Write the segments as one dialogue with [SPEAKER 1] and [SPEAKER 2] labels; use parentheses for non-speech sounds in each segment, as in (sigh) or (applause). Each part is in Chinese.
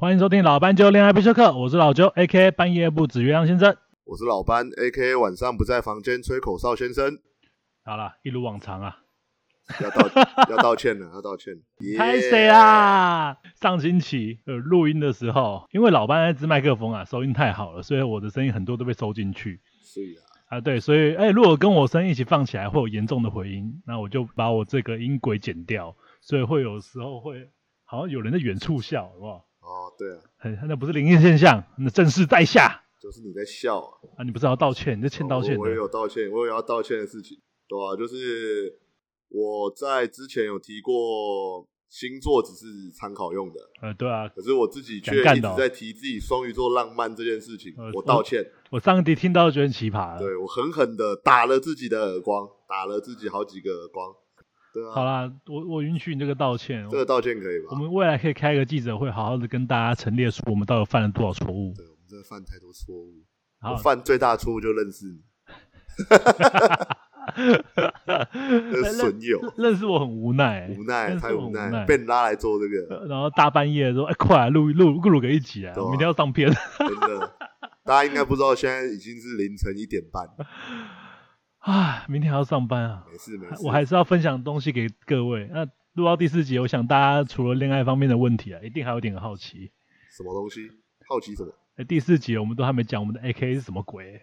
[SPEAKER 1] 欢迎收听老斑鸠恋爱必修课，我是老鸠，A.K.A 半夜不止月亮先生。
[SPEAKER 2] 我是老班，A.K.A 晚上不在房间吹口哨先生，
[SPEAKER 1] 好了，一如往常啊，
[SPEAKER 2] 要道 (laughs) 要道歉了，要道歉。
[SPEAKER 1] 拍谁啦？上星期呃录音的时候，因为老班那支麦克风啊收音太好了，所以我的声音很多都被收进去
[SPEAKER 2] 是啊，
[SPEAKER 1] 啊。对，所以哎，如果跟我声音一起放起来会有严重的回音，那我就把我这个音轨剪掉，所以会有时候会好像有人在远处笑，好不好？
[SPEAKER 2] 哦，对啊，
[SPEAKER 1] 很那不是灵异现象，那正是在下
[SPEAKER 2] 就是你在笑啊，
[SPEAKER 1] 啊！你不是要道歉，你在欠道歉的
[SPEAKER 2] 我我也有道歉，我有要道歉的事情，对啊，就是我在之前有提过，星座只是参考用的，
[SPEAKER 1] 呃，对啊，
[SPEAKER 2] 可是我自己却一直在提自己双鱼座浪漫这件事情
[SPEAKER 1] 呃，
[SPEAKER 2] 我道歉，
[SPEAKER 1] 我上集听到觉得很奇葩了。
[SPEAKER 2] 对我狠狠的打了自己的耳光，打了自己好几个耳光，对啊，
[SPEAKER 1] 好啦，我我允许你这个道歉。
[SPEAKER 2] 这个道歉可以吧
[SPEAKER 1] 我？们未来可以开一个记者会，好好的跟大家陈列出我们到底犯了多少错误。
[SPEAKER 2] 对，我们真的犯太多错误。
[SPEAKER 1] 好
[SPEAKER 2] 我，犯最大的错误就认识你，(laughs) 这是损友，
[SPEAKER 1] 认识我很无奈，
[SPEAKER 2] 无奈，太无奈，被你拉来做这个，
[SPEAKER 1] 呃然后大半夜说：“哎，快来录录录个一集啊，
[SPEAKER 2] 对啊
[SPEAKER 1] 我明天要上片。
[SPEAKER 2] 真的。大家应该不知道，现在已经是凌晨一点半，” (laughs)
[SPEAKER 1] 啊，明天还要上班啊，
[SPEAKER 2] 没事没事。
[SPEAKER 1] 我还是要分享东西给各位。那录到第四集，我想大家除了恋爱方面的问题啊，一定还有点好奇。
[SPEAKER 2] 什么东西？好奇什么？
[SPEAKER 1] 哎，第四集我们都还没讲我们的 AK 是什么鬼，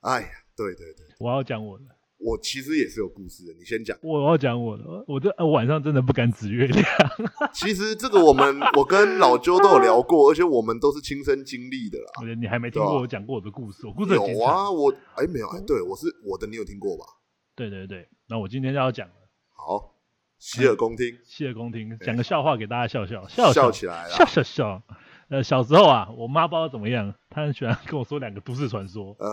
[SPEAKER 2] 哎呀，对对对，
[SPEAKER 1] 我要讲我的。
[SPEAKER 2] 我其实也是有故事的，你先讲。
[SPEAKER 1] 我要讲我的，我这呃晚上真的不敢指月亮。(laughs)
[SPEAKER 2] 其实这个我们我跟老周都有聊过，而且我们都是亲身经历的啦。
[SPEAKER 1] 我觉得你还没听过我讲过我的故事，我故事。
[SPEAKER 2] 有啊，我哎没有哎，对我是我的，你有听过吧？
[SPEAKER 1] 对对对，那我今天就要讲
[SPEAKER 2] 好，洗耳恭听，
[SPEAKER 1] 洗耳恭听，讲个笑话给大家笑笑，笑
[SPEAKER 2] 笑起来
[SPEAKER 1] 笑。笑笑。呃，小时候啊，我妈不知道怎么样，她很喜欢跟我说两个都市传说，
[SPEAKER 2] 啊，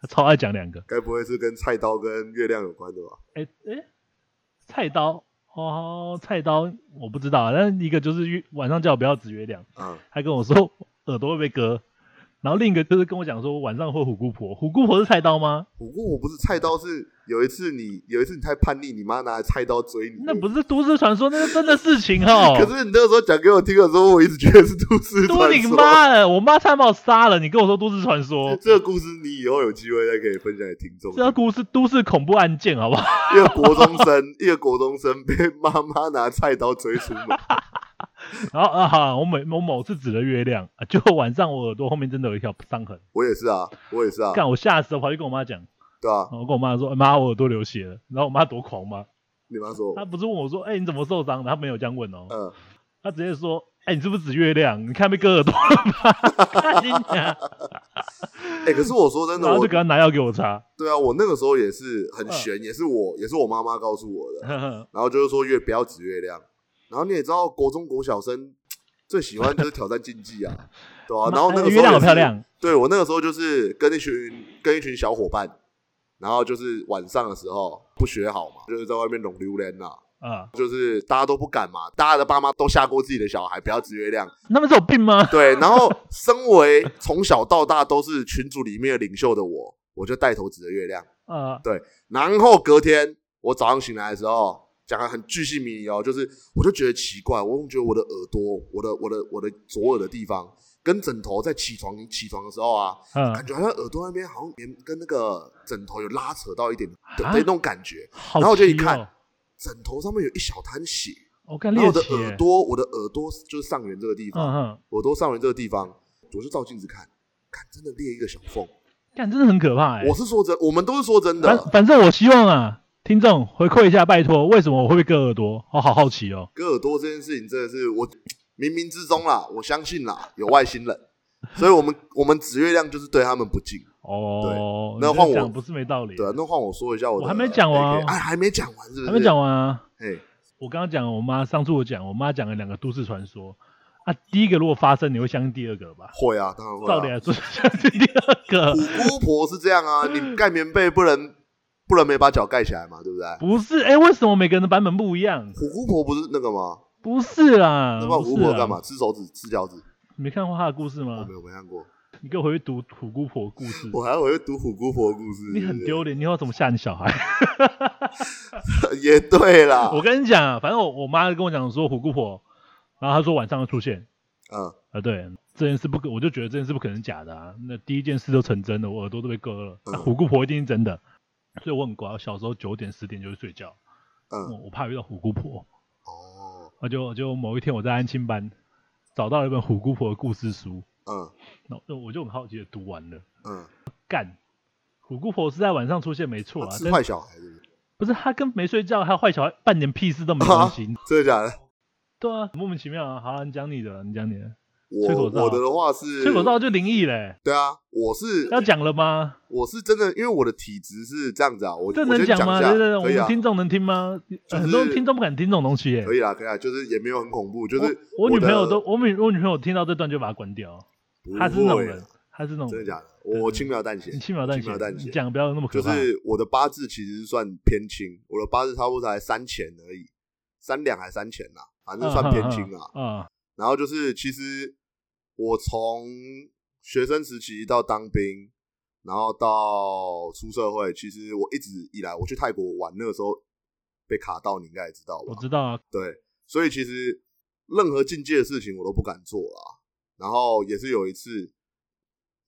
[SPEAKER 1] 她超爱讲两个。
[SPEAKER 2] 该不会是跟菜刀跟月亮有关的吧？
[SPEAKER 1] 哎哎，菜刀哦，菜刀我不知道，但一个就是月晚上叫我不要指月亮，
[SPEAKER 2] 嗯，
[SPEAKER 1] 还跟我说耳朵会被割，然后另一个就是跟我讲说晚上会虎姑婆，虎姑婆是菜刀吗？
[SPEAKER 2] 虎姑婆不是菜刀，是有一次你有一次你太叛逆，你妈拿菜刀追你。
[SPEAKER 1] 那不是都市传说，那是真的事情哦。(laughs)
[SPEAKER 2] 可是你那个时候讲给我听的时候，我一直觉得是都市
[SPEAKER 1] 都你
[SPEAKER 2] 传说。
[SPEAKER 1] 妈的！我妈差点把我杀了，你跟我说都市传说，(laughs)
[SPEAKER 2] 这个故事你以后有机会再可以分享给听众。
[SPEAKER 1] 这个故事都市恐怖案件，好不好？
[SPEAKER 2] 一个国中生，一个国中生被妈妈拿菜刀追出门，(laughs)
[SPEAKER 1] 然后啊，哈，我每我某次指了月亮，啊就晚上我耳朵后面真的有一条伤痕，
[SPEAKER 2] 我也是啊，我也是啊，
[SPEAKER 1] 干我吓死了，跑去跟我妈讲，
[SPEAKER 2] 对啊。
[SPEAKER 1] 我跟我妈说，妈，我耳朵流血了。然后我妈多狂吗？
[SPEAKER 2] 你妈说，
[SPEAKER 1] 她不是问我说，哎、你怎么受伤的？她没有这样问哦，
[SPEAKER 2] 嗯，
[SPEAKER 1] 她直接说，哎、你是不是指月亮？你看被割耳朵了吗？(laughs) 看你娘！(laughs)
[SPEAKER 2] 哎，可是我说真的，我
[SPEAKER 1] 然后就给她拿药给我擦。
[SPEAKER 2] 对啊，我那个时候也是很
[SPEAKER 1] 嗯
[SPEAKER 2] 悬，也是我，也是我妈妈告诉我的。然后就是说月不要指月亮，然后你也知道国中国小生最喜欢就是挑战竞技啊，(laughs) 对吧、然后那个时候
[SPEAKER 1] 月亮好漂亮，
[SPEAKER 2] 对我那个时候就是跟一群跟一群小伙伴，然后就是晚上的时候不学好嘛，就是在外面拢榴莲呐，
[SPEAKER 1] 啊，
[SPEAKER 2] 就是大家都不敢嘛，大家的爸妈都吓过自己的小孩不要指月亮，
[SPEAKER 1] 他们是有病吗？
[SPEAKER 2] 对，然后身为从小到大都是群组里面的领袖的我，我就带头指着月亮。
[SPEAKER 1] 啊，
[SPEAKER 2] 然后隔天我早上醒来的时候，讲的很巨细靡遗哦，就是我就觉得奇怪，我总觉得我的耳朵，我的我的我的左耳的地方跟枕头在起床起床的时候啊，
[SPEAKER 1] 嗯
[SPEAKER 2] 感，觉好像耳朵那边好像连跟那个枕头有拉扯到一点的
[SPEAKER 1] 啊
[SPEAKER 2] 的那种感觉，
[SPEAKER 1] 好
[SPEAKER 2] 然后我就一
[SPEAKER 1] 奇哦
[SPEAKER 2] 看，枕头上面有一小滩血，
[SPEAKER 1] 我看
[SPEAKER 2] 然后
[SPEAKER 1] 猎，
[SPEAKER 2] 我的耳朵，我的耳朵就是上缘这个地方，耳朵上缘这个地方，我就照镜子看，看真的裂一个小缝。
[SPEAKER 1] 看真的很可怕哎
[SPEAKER 2] 我。是说真，我们都是说真
[SPEAKER 1] 反
[SPEAKER 2] 的。
[SPEAKER 1] 反正我希望啊，听众回馈一下，拜托，为什么我会被割耳朵？我好好奇哦。
[SPEAKER 2] 割耳朵这件事情真的是我 (tsk) 冥冥之中啦，我相信啦，有外星人，所以我们我们指月亮就是对他们不敬。
[SPEAKER 1] 哦，
[SPEAKER 2] 那换我
[SPEAKER 1] 不是没道理。
[SPEAKER 2] 对啊，那换我说一下我的，
[SPEAKER 1] 我还没讲完
[SPEAKER 2] 哎，还没讲完是不是？
[SPEAKER 1] 还没讲。完啊。
[SPEAKER 2] 嘿，
[SPEAKER 1] 我刚刚讲我妈，上次我讲我妈讲了两个都市传说啊。第一个如果发生，你会相信第二个吧？
[SPEAKER 2] 会啊，当然会啊。
[SPEAKER 1] 照理来说，相信第二个
[SPEAKER 2] 虎姑婆是这样啊，你盖棉被不能不能没把脚盖起来嘛，对不对？
[SPEAKER 1] 不是？哎，为什么每个人的版本不一样？
[SPEAKER 2] 虎姑婆不是那个吗？
[SPEAKER 1] 不是啦，
[SPEAKER 2] 那虎姑婆干嘛？？吃手指吃脚趾？
[SPEAKER 1] 你没看过她的故事
[SPEAKER 2] 我
[SPEAKER 1] 吗
[SPEAKER 2] 没？有没看过，
[SPEAKER 1] 你给我回去读虎姑婆的故事。
[SPEAKER 2] 我还回去读虎姑婆的故事。
[SPEAKER 1] 你很丢脸，你以后怎么吓你小孩？(laughs)
[SPEAKER 2] 也对啦。
[SPEAKER 1] 我跟你讲啊，反正我我妈跟我讲说虎姑婆，然后她说晚上会出现，
[SPEAKER 2] 嗯，
[SPEAKER 1] 啊，对，这件事不可，我就觉得这件事不可能假的啊。那第一件事都成真的，我耳朵都被割了，那
[SPEAKER 2] 嗯
[SPEAKER 1] 虎姑婆一定是真的，所以我很乖，我小时候九点十点就去睡觉，
[SPEAKER 2] 嗯，
[SPEAKER 1] 我我怕遇到虎姑婆。
[SPEAKER 2] 哦，
[SPEAKER 1] 那就就某一天我在安亲班找到了一本虎姑婆的故事书，
[SPEAKER 2] 嗯
[SPEAKER 1] 那那我就很好奇的读完了，
[SPEAKER 2] 嗯，
[SPEAKER 1] 干，虎姑婆是在晚上出现没错啊，
[SPEAKER 2] 是坏小孩是不是？
[SPEAKER 1] 不是他跟没睡觉还有坏小孩半点屁事都没关系，
[SPEAKER 2] 真的假的？
[SPEAKER 1] 对啊，莫名其妙啊。好了，你讲你的，你讲你的，
[SPEAKER 2] 我我的的话是
[SPEAKER 1] 吹口哨就灵异嘞，
[SPEAKER 2] 对啊，我是
[SPEAKER 1] 要讲了吗？
[SPEAKER 2] 我是真的，因为我的体质是这样子啊，我
[SPEAKER 1] 这能讲吗？
[SPEAKER 2] 先讲一下
[SPEAKER 1] 对对对，我
[SPEAKER 2] 可以啊
[SPEAKER 1] 们，听众能听吗？
[SPEAKER 2] 就是
[SPEAKER 1] 很多听众不敢听这种东西耶。
[SPEAKER 2] 可以啦，可以啦，就是也没有很恐怖，就是
[SPEAKER 1] 我我女朋友都，我女我女朋友听到这段就把它关掉，
[SPEAKER 2] 不
[SPEAKER 1] 她是那种
[SPEAKER 2] 会
[SPEAKER 1] 人，她是那种
[SPEAKER 2] 真的假的？我轻描淡写
[SPEAKER 1] 你，轻描淡写讲不要那么可
[SPEAKER 2] 就
[SPEAKER 1] 怕。
[SPEAKER 2] 是我的八字其实算偏轻，我的八字差不多才三钱而已，三两还三钱呐，反正算偏轻啊。
[SPEAKER 1] 啊，
[SPEAKER 2] 然后就是其实我从学生时期到当兵，然后到出社会，其实我一直以来我去泰国玩那个时候被卡到，你应该也知道吧
[SPEAKER 1] 我？知道啊，
[SPEAKER 2] 对，所以其实任何境界的事情我都不敢做啦。然后也是有一次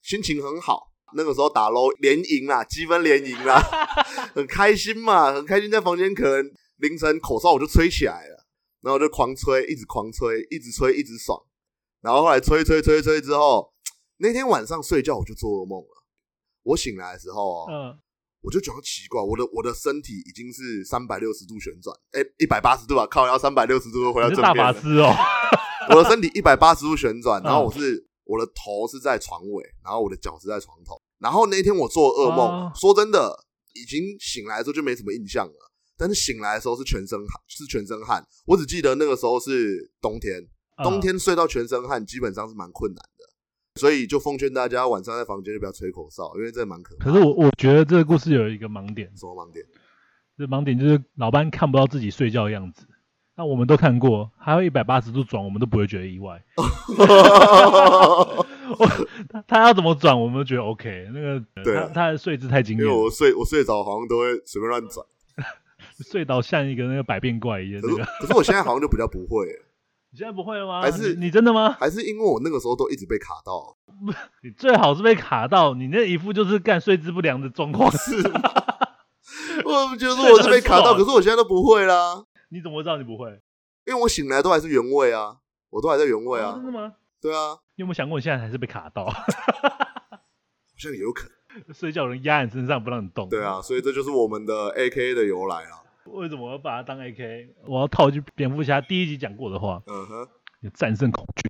[SPEAKER 2] 心情很好，那个时候打 LO 连赢啦，积分连赢啦，(laughs) 很开心嘛，很开心，在房间可能凌晨口哨我就吹起来了，然后就狂吹，一直狂吹，一直吹，一直爽。然后后来吹吹吹吹之后，那天晚上睡觉我就做噩梦了。我醒来的时候、哦，
[SPEAKER 1] 嗯，
[SPEAKER 2] 我就觉得奇怪，我的我的身体已经是三百六十度旋转，哎，一百八十度啊，靠，要三百六十度回到正面了。
[SPEAKER 1] 法师哦，
[SPEAKER 2] 我的身体一百八十度旋转，
[SPEAKER 1] 嗯
[SPEAKER 2] 然后我是我的头是在床尾，然后我的脚是在床头。然后那天我做噩梦，
[SPEAKER 1] 哦
[SPEAKER 2] 说真的，已经醒来的时候就没什么印象了。但是醒来的时候是全身汗，是全身汗。我只记得那个时候是冬天，
[SPEAKER 1] 嗯
[SPEAKER 2] 冬天睡到全身汗基本上是蛮困难的。所以就奉劝大家晚上在房间就不要吹口哨，因为这蛮可怕。
[SPEAKER 1] 可是我我觉得这个故事有一个盲点，
[SPEAKER 2] 什么盲点？
[SPEAKER 1] 这盲点就是老班看不到自己睡觉的样子。那我们都看过，还有一百八十度转，我们都不会觉得意外。(laughs) 他他要怎么转，我们都觉得 OK。那个
[SPEAKER 2] 对啊
[SPEAKER 1] 他他的睡姿太惊
[SPEAKER 2] 因为我睡我睡着好像都会随便乱转，(laughs)
[SPEAKER 1] 睡到像一个那个百变怪一样。
[SPEAKER 2] 可是
[SPEAKER 1] 那个 (laughs)
[SPEAKER 2] 可是我现在好像就比较不会了，
[SPEAKER 1] 你现在不会了吗？
[SPEAKER 2] 还是
[SPEAKER 1] 你你真的吗？
[SPEAKER 2] 还是因为我那个时候都一直被卡到，(laughs)
[SPEAKER 1] 你最好是被卡到，你那一副就是干睡姿不良的状况。
[SPEAKER 2] 是吗？(laughs) 我觉得我是被卡到，可是我现在都不会啦，
[SPEAKER 1] 你怎么知道你不会？
[SPEAKER 2] 因为我醒来都还是原位啊，我都还在原位啊
[SPEAKER 1] 哦真，的吗？
[SPEAKER 2] 对啊，
[SPEAKER 1] 你有没有想过，你现在还是被卡到？(laughs)
[SPEAKER 2] 好像也有可能，
[SPEAKER 1] 睡觉有人压你身上不让你动。
[SPEAKER 2] 对啊，所以这就是我们的 A K A 的由来啊，
[SPEAKER 1] 为什么我要把它当 AK？我要套一句蝙蝠侠第一集讲过的话：
[SPEAKER 2] 嗯哼，
[SPEAKER 1] 你战胜恐惧，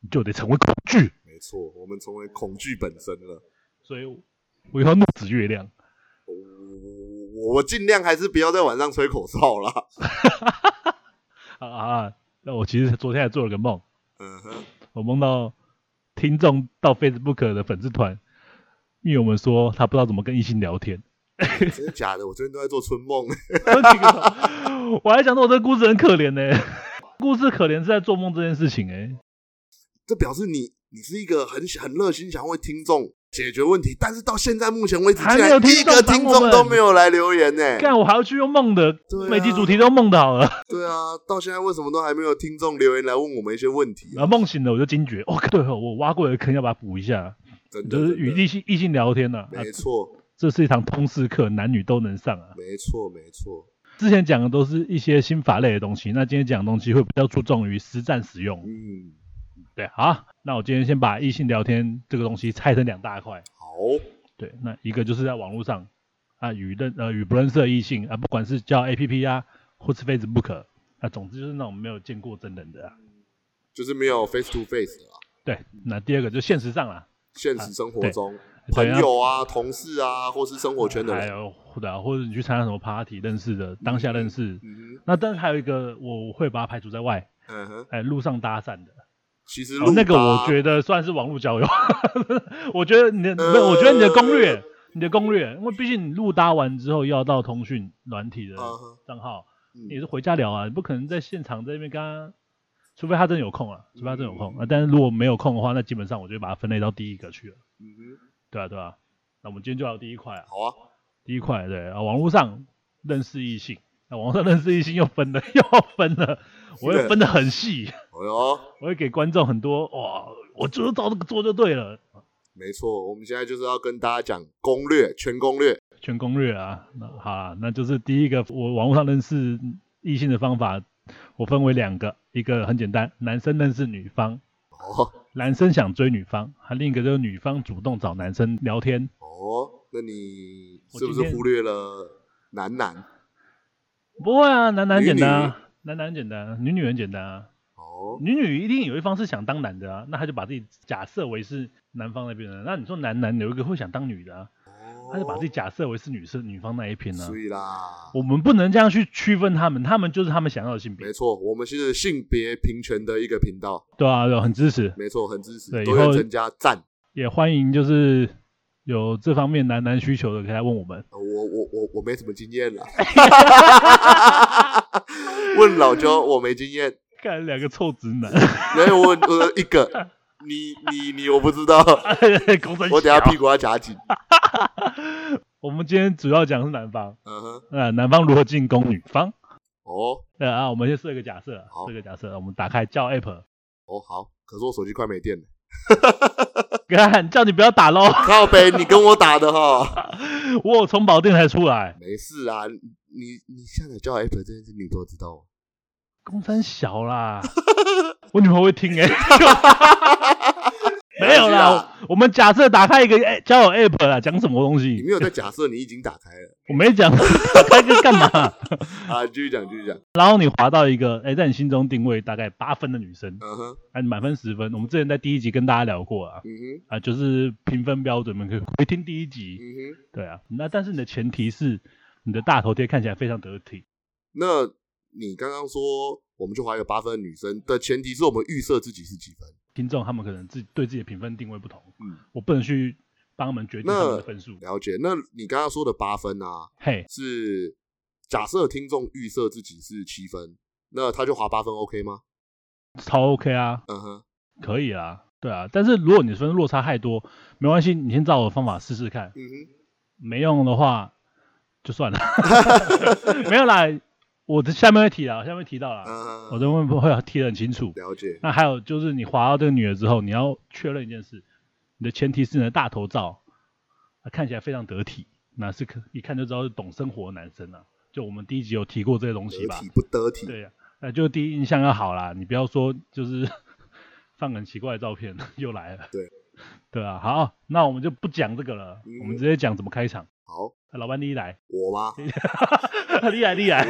[SPEAKER 1] 你就得成为恐惧。
[SPEAKER 2] 没错，我们成为恐惧本身了。
[SPEAKER 1] 所以我以后怒指月亮。
[SPEAKER 2] 我我尽量还是不要在晚上吹口哨啦。(laughs)
[SPEAKER 1] 啊啊！那我其实昨天还做了个梦，
[SPEAKER 2] 嗯哼，
[SPEAKER 1] 我梦到听众到 Facebook 的粉丝团，因为我们说他不知道怎么跟异性聊天。(laughs)
[SPEAKER 2] 真的假的？我最近都在做春梦。
[SPEAKER 1] 我还想说，我这个故事很可怜呢、故事可怜是在做梦这件事情哎、
[SPEAKER 2] 这表示你你是一个很很热心想为听众解决问题，但是到现在目前为止，
[SPEAKER 1] 还没有
[SPEAKER 2] 一个听众都没有来留言呢。
[SPEAKER 1] 干我还要去用梦的，
[SPEAKER 2] 对啊
[SPEAKER 1] 每集主题都梦的好了。
[SPEAKER 2] 对啊，到现在为什么都还没有听众留言来问我们一些问题啊？
[SPEAKER 1] 然后梦醒了，我就惊觉，哦，对哦，我挖过的坑要把它补一下，
[SPEAKER 2] 真的，
[SPEAKER 1] 就是与异性异性聊天呢、啊，
[SPEAKER 2] 没错，
[SPEAKER 1] 这是一堂通识课，男女都能上啊。
[SPEAKER 2] 没错，没错。
[SPEAKER 1] 之前讲的都是一些心法类的东西，那今天讲的东西会比较注重于实战使用。
[SPEAKER 2] 嗯，
[SPEAKER 1] 对，好，那我今天先把异性聊天这个东西拆成两大块。
[SPEAKER 2] 好，
[SPEAKER 1] 对，那一个就是在网络上啊与认呃与不认识的异性啊，不管是叫 A P P 啊，或是 Facebook 啊，总之就是那种没有见过真人的啊。
[SPEAKER 2] 就是没有 face to face。
[SPEAKER 1] 对，那第二个就现实上啦，
[SPEAKER 2] 现实生活中，
[SPEAKER 1] 对
[SPEAKER 2] 朋友啊、同事啊，或是生活圈的人，
[SPEAKER 1] 还有或者、啊、或者你去参加什么 party 认识的，当下认识。
[SPEAKER 2] 嗯
[SPEAKER 1] 那但是还有一个我会把它排除在外，
[SPEAKER 2] 嗯哼，
[SPEAKER 1] 哎，路上搭讪的，
[SPEAKER 2] 其实，
[SPEAKER 1] 哦那个我
[SPEAKER 2] 搭
[SPEAKER 1] 觉得算是网络交友。(laughs) 我觉得你的，我觉得你的攻略，你的攻略，因为毕竟你路搭完之后要到通讯软体的账号，
[SPEAKER 2] 嗯。
[SPEAKER 1] 你是回家聊啊，你不可能在现场在那边跟他，除非他真的有空啊，除非他真的有
[SPEAKER 2] 嗯。
[SPEAKER 1] 空啊。但是如果没有空的话，那基本上我就会把它分类到第一个去了，
[SPEAKER 2] 嗯哼，
[SPEAKER 1] 对啊对啊。那我们今天就聊第一块啊，
[SPEAKER 2] 好啊，
[SPEAKER 1] 第一块对啊，网络上认识异性，那网上认识异性又分了，又要分了，我会分的很细，
[SPEAKER 2] 哎呦，
[SPEAKER 1] 我会给观众很多哇，我就是照这个做就对了，
[SPEAKER 2] 没错，我们现在就是要跟大家讲攻略，全攻略。
[SPEAKER 1] 全攻略啊。那好啊，那就是第一个我网络上认识异性的方法，我分为两个，一个很简单，男生认识女方，
[SPEAKER 2] 哦
[SPEAKER 1] 男生想追女方，还另一个就是女方主动找男生聊天。
[SPEAKER 2] 哦，那你是不是忽略了男男？
[SPEAKER 1] 不会啊，男男
[SPEAKER 2] 女
[SPEAKER 1] 简单啊，男男简单啊，女女很简单啊。
[SPEAKER 2] 哦，
[SPEAKER 1] 女女一定有一方是想当男的啊，那他就把自己假设为是男方那边的。那你说男男有一个会想当女的啊，他就把自己假设为是女生女方那一边呢、
[SPEAKER 2] 所以啦，
[SPEAKER 1] 我们不能这样去区分他们，他们就是他们想要的性别。
[SPEAKER 2] 没。错，我们是性别平权的一个频道，
[SPEAKER 1] 对啊，对啊，很支持，
[SPEAKER 2] 没错，很支持
[SPEAKER 1] 对以后
[SPEAKER 2] 增加赞。
[SPEAKER 1] 也欢迎就是有这方面男男需求的可以来问我们。
[SPEAKER 2] 呃我我我我没什么经验啦，(laughs) 问老周我没经验，
[SPEAKER 1] 看两个臭直男，
[SPEAKER 2] 没有我我一个，你你你我不知道，(laughs) 我等下屁股要夹紧。(laughs)
[SPEAKER 1] 我们今天主要讲的是男方，
[SPEAKER 2] 嗯哼，
[SPEAKER 1] 那男方如何进攻女方？
[SPEAKER 2] 哦。
[SPEAKER 1] 对啊，我们先设一个假设，
[SPEAKER 2] 好。
[SPEAKER 1] 设一个假设，我们打开叫 app，
[SPEAKER 2] 哦好，可是我手机快没电了，(laughs)
[SPEAKER 1] 看叫你不要打喽，
[SPEAKER 2] 靠北，你跟我打的哈，(laughs)
[SPEAKER 1] 我有充饱电才出来。
[SPEAKER 2] 没事啊，你你下载叫 app 这件事，女朋友知道。吗？
[SPEAKER 1] 公三小啦，我女朋友会听哎、没有啦，我们假设打开一个哎交友 app 啦，讲什么东西？
[SPEAKER 2] 你没有在假设你已经打开了
[SPEAKER 1] 我没讲，打开个干嘛？(laughs)
[SPEAKER 2] 啊？继续讲，继续讲。
[SPEAKER 1] 然后你滑到一个哎、在你心中定位大概八分的女生，
[SPEAKER 2] 嗯哼，
[SPEAKER 1] 哎，满分十分。我们之前在第一集跟大家聊过啊，
[SPEAKER 2] 嗯哼，
[SPEAKER 1] 啊，就是评分标准，你们可以回听第一集。
[SPEAKER 2] 嗯哼。
[SPEAKER 1] 对啊，那但是你的前提是你的大头贴看起来非常得体。
[SPEAKER 2] 那你刚刚说我们就划一个八分的女生的前提是我们预设自己是几分？
[SPEAKER 1] 听众他们可能自己对自己的评分定位不同，
[SPEAKER 2] 嗯，
[SPEAKER 1] 我不能去帮他们决定他们的分数。
[SPEAKER 2] 了解。那你刚刚说的八分啊，
[SPEAKER 1] 嘿，
[SPEAKER 2] 是假设听众预设自己是七分，那他就划八分 OK 吗？
[SPEAKER 1] 超 OK 啊，
[SPEAKER 2] 嗯哼，
[SPEAKER 1] 可以啊，对啊。但是如果你分落差太多，没关系，你先照我的方法试试看，
[SPEAKER 2] 嗯哼，
[SPEAKER 1] 没用的话就算了。(laughs) 没有啦，我的下面会提到，下面提到了，
[SPEAKER 2] 嗯
[SPEAKER 1] 我这边会会提得很清楚。
[SPEAKER 2] 了解。
[SPEAKER 1] 那还有就是你滑到这个女的之后，你要确认一件事，你的前提是你的大头照，啊看起来非常得体，那是可一看就知道是懂生活的男生啊。就我们第一集有提过这些东西吧
[SPEAKER 2] 得体？不得体？
[SPEAKER 1] 对呀、那就第一印象要好啦，你不要说就是 (laughs) 放很奇怪的照片 (laughs) 又来了。
[SPEAKER 2] 对，
[SPEAKER 1] 对啊，好，那我们就不讲这个了，
[SPEAKER 2] 嗯
[SPEAKER 1] 我们直接讲怎么开场。
[SPEAKER 2] 好，
[SPEAKER 1] 啊老板你来，
[SPEAKER 2] 我吗？
[SPEAKER 1] 厉害厉害，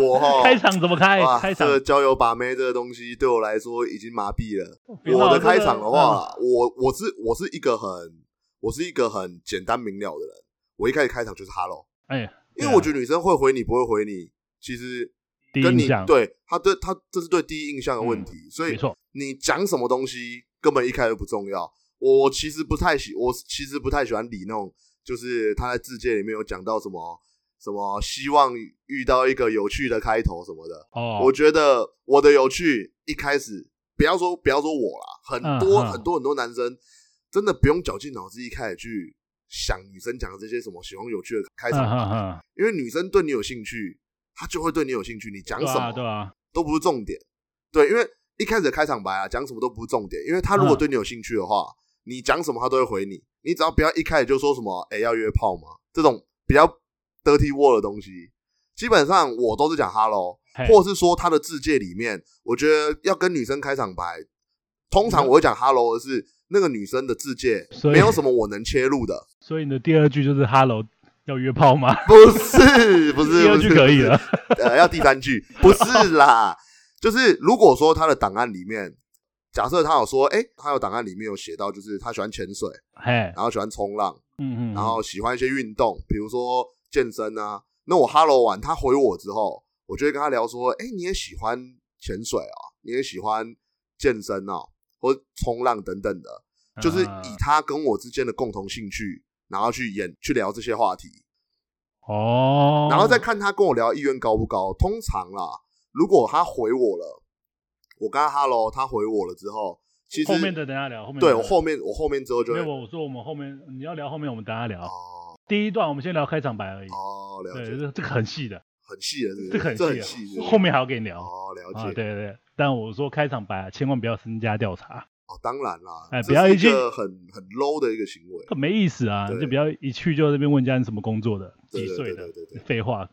[SPEAKER 2] 我我哈，(laughs)
[SPEAKER 1] 开场怎么开？
[SPEAKER 2] 哇，
[SPEAKER 1] 开场
[SPEAKER 2] 这个交友把妹这个东西对我来说已经麻痹了。我的开场的话，
[SPEAKER 1] 嗯
[SPEAKER 2] 我我是我是一个很我是一个很简单明了的人。我一开始开场就是 hello，
[SPEAKER 1] 哎，
[SPEAKER 2] 因为我觉
[SPEAKER 1] 得
[SPEAKER 2] 得女生会回你不会回你，其实跟你
[SPEAKER 1] 第一印象
[SPEAKER 2] 对她对她这是对第一印象的问题，所以你讲什么东西根本一开始不重要。我其实不太喜，我其实不太喜欢理那种，就是他在字界里面有讲到什么什么希望遇到一个有趣的开头什么的。
[SPEAKER 1] 哦，
[SPEAKER 2] 我觉得我的有趣一开始不要说不要说我啦，很多、很多很多男生真的不用绞尽脑汁一开始去想女生讲的这些什么喜欢有趣的开
[SPEAKER 1] 嗯
[SPEAKER 2] 场白，因为女生对你有兴趣，她就会对你有兴趣，你讲什么、
[SPEAKER 1] 啊对啊，
[SPEAKER 2] 都不是重点。对，因为一开始的开场白啊，讲什么都不是重点，因为他如果
[SPEAKER 1] 嗯
[SPEAKER 2] 对你有兴趣的话，你讲什么他都会回你。你只要不要一开始就说什么“哎、要约炮吗”这种比较 dirty word 的东西，基本上我都是讲 hello，或者是说他的字界里面，我觉得要跟女生开场白，通常我会讲 hello 而是那个女生的字界没有什么我能切入的，
[SPEAKER 1] 所以你的第二句就是 “hello”，要约炮吗？
[SPEAKER 2] 不 (laughs) 是不是，
[SPEAKER 1] 第二句可以了，
[SPEAKER 2] 呃，要第三句，不是啦，(laughs) 就是如果说他的档案里面，假设他有说，哎、他有档案里面有写到，就是他喜欢潜水，
[SPEAKER 1] 嘿，
[SPEAKER 2] 然后喜欢冲浪，
[SPEAKER 1] 嗯嗯，
[SPEAKER 2] 然后喜欢一些运动，比如说健身啊。那我 hello 完，他回我之后，我就会跟他聊说，哎、你也喜欢潜水啊？你也喜欢健身啊？或冲浪等等的，就是
[SPEAKER 1] 啊
[SPEAKER 2] 以他跟我之间的共同兴趣，然后去演去聊这些话题。
[SPEAKER 1] 哦，
[SPEAKER 2] 然后再看他跟我聊意愿高不高。通常啦，如果他回我了，我跟他 hello，他回我了之后，其实
[SPEAKER 1] 后面的等下聊，后面
[SPEAKER 2] 对我后面我后面之后就会
[SPEAKER 1] 没有，我说我们后面你要聊后面，我们等下聊。
[SPEAKER 2] 哦
[SPEAKER 1] 第一段我们先聊开场白而已。
[SPEAKER 2] 哦了
[SPEAKER 1] 对，
[SPEAKER 2] 解。
[SPEAKER 1] 这这个很细的。
[SPEAKER 2] 很细的？
[SPEAKER 1] 这个很细后面还要跟你聊。
[SPEAKER 2] 哦，了
[SPEAKER 1] 啊，
[SPEAKER 2] 解。
[SPEAKER 1] 对对对，但我说开场白啊，千万不要身家调查，
[SPEAKER 2] 哦，当然啦，
[SPEAKER 1] 哎不要一去
[SPEAKER 2] 个很很 low 的一个行为。
[SPEAKER 1] 很没意思啊，就不要一去就那边问人家人什么工作的，几岁的
[SPEAKER 2] 对对对对，
[SPEAKER 1] 废话，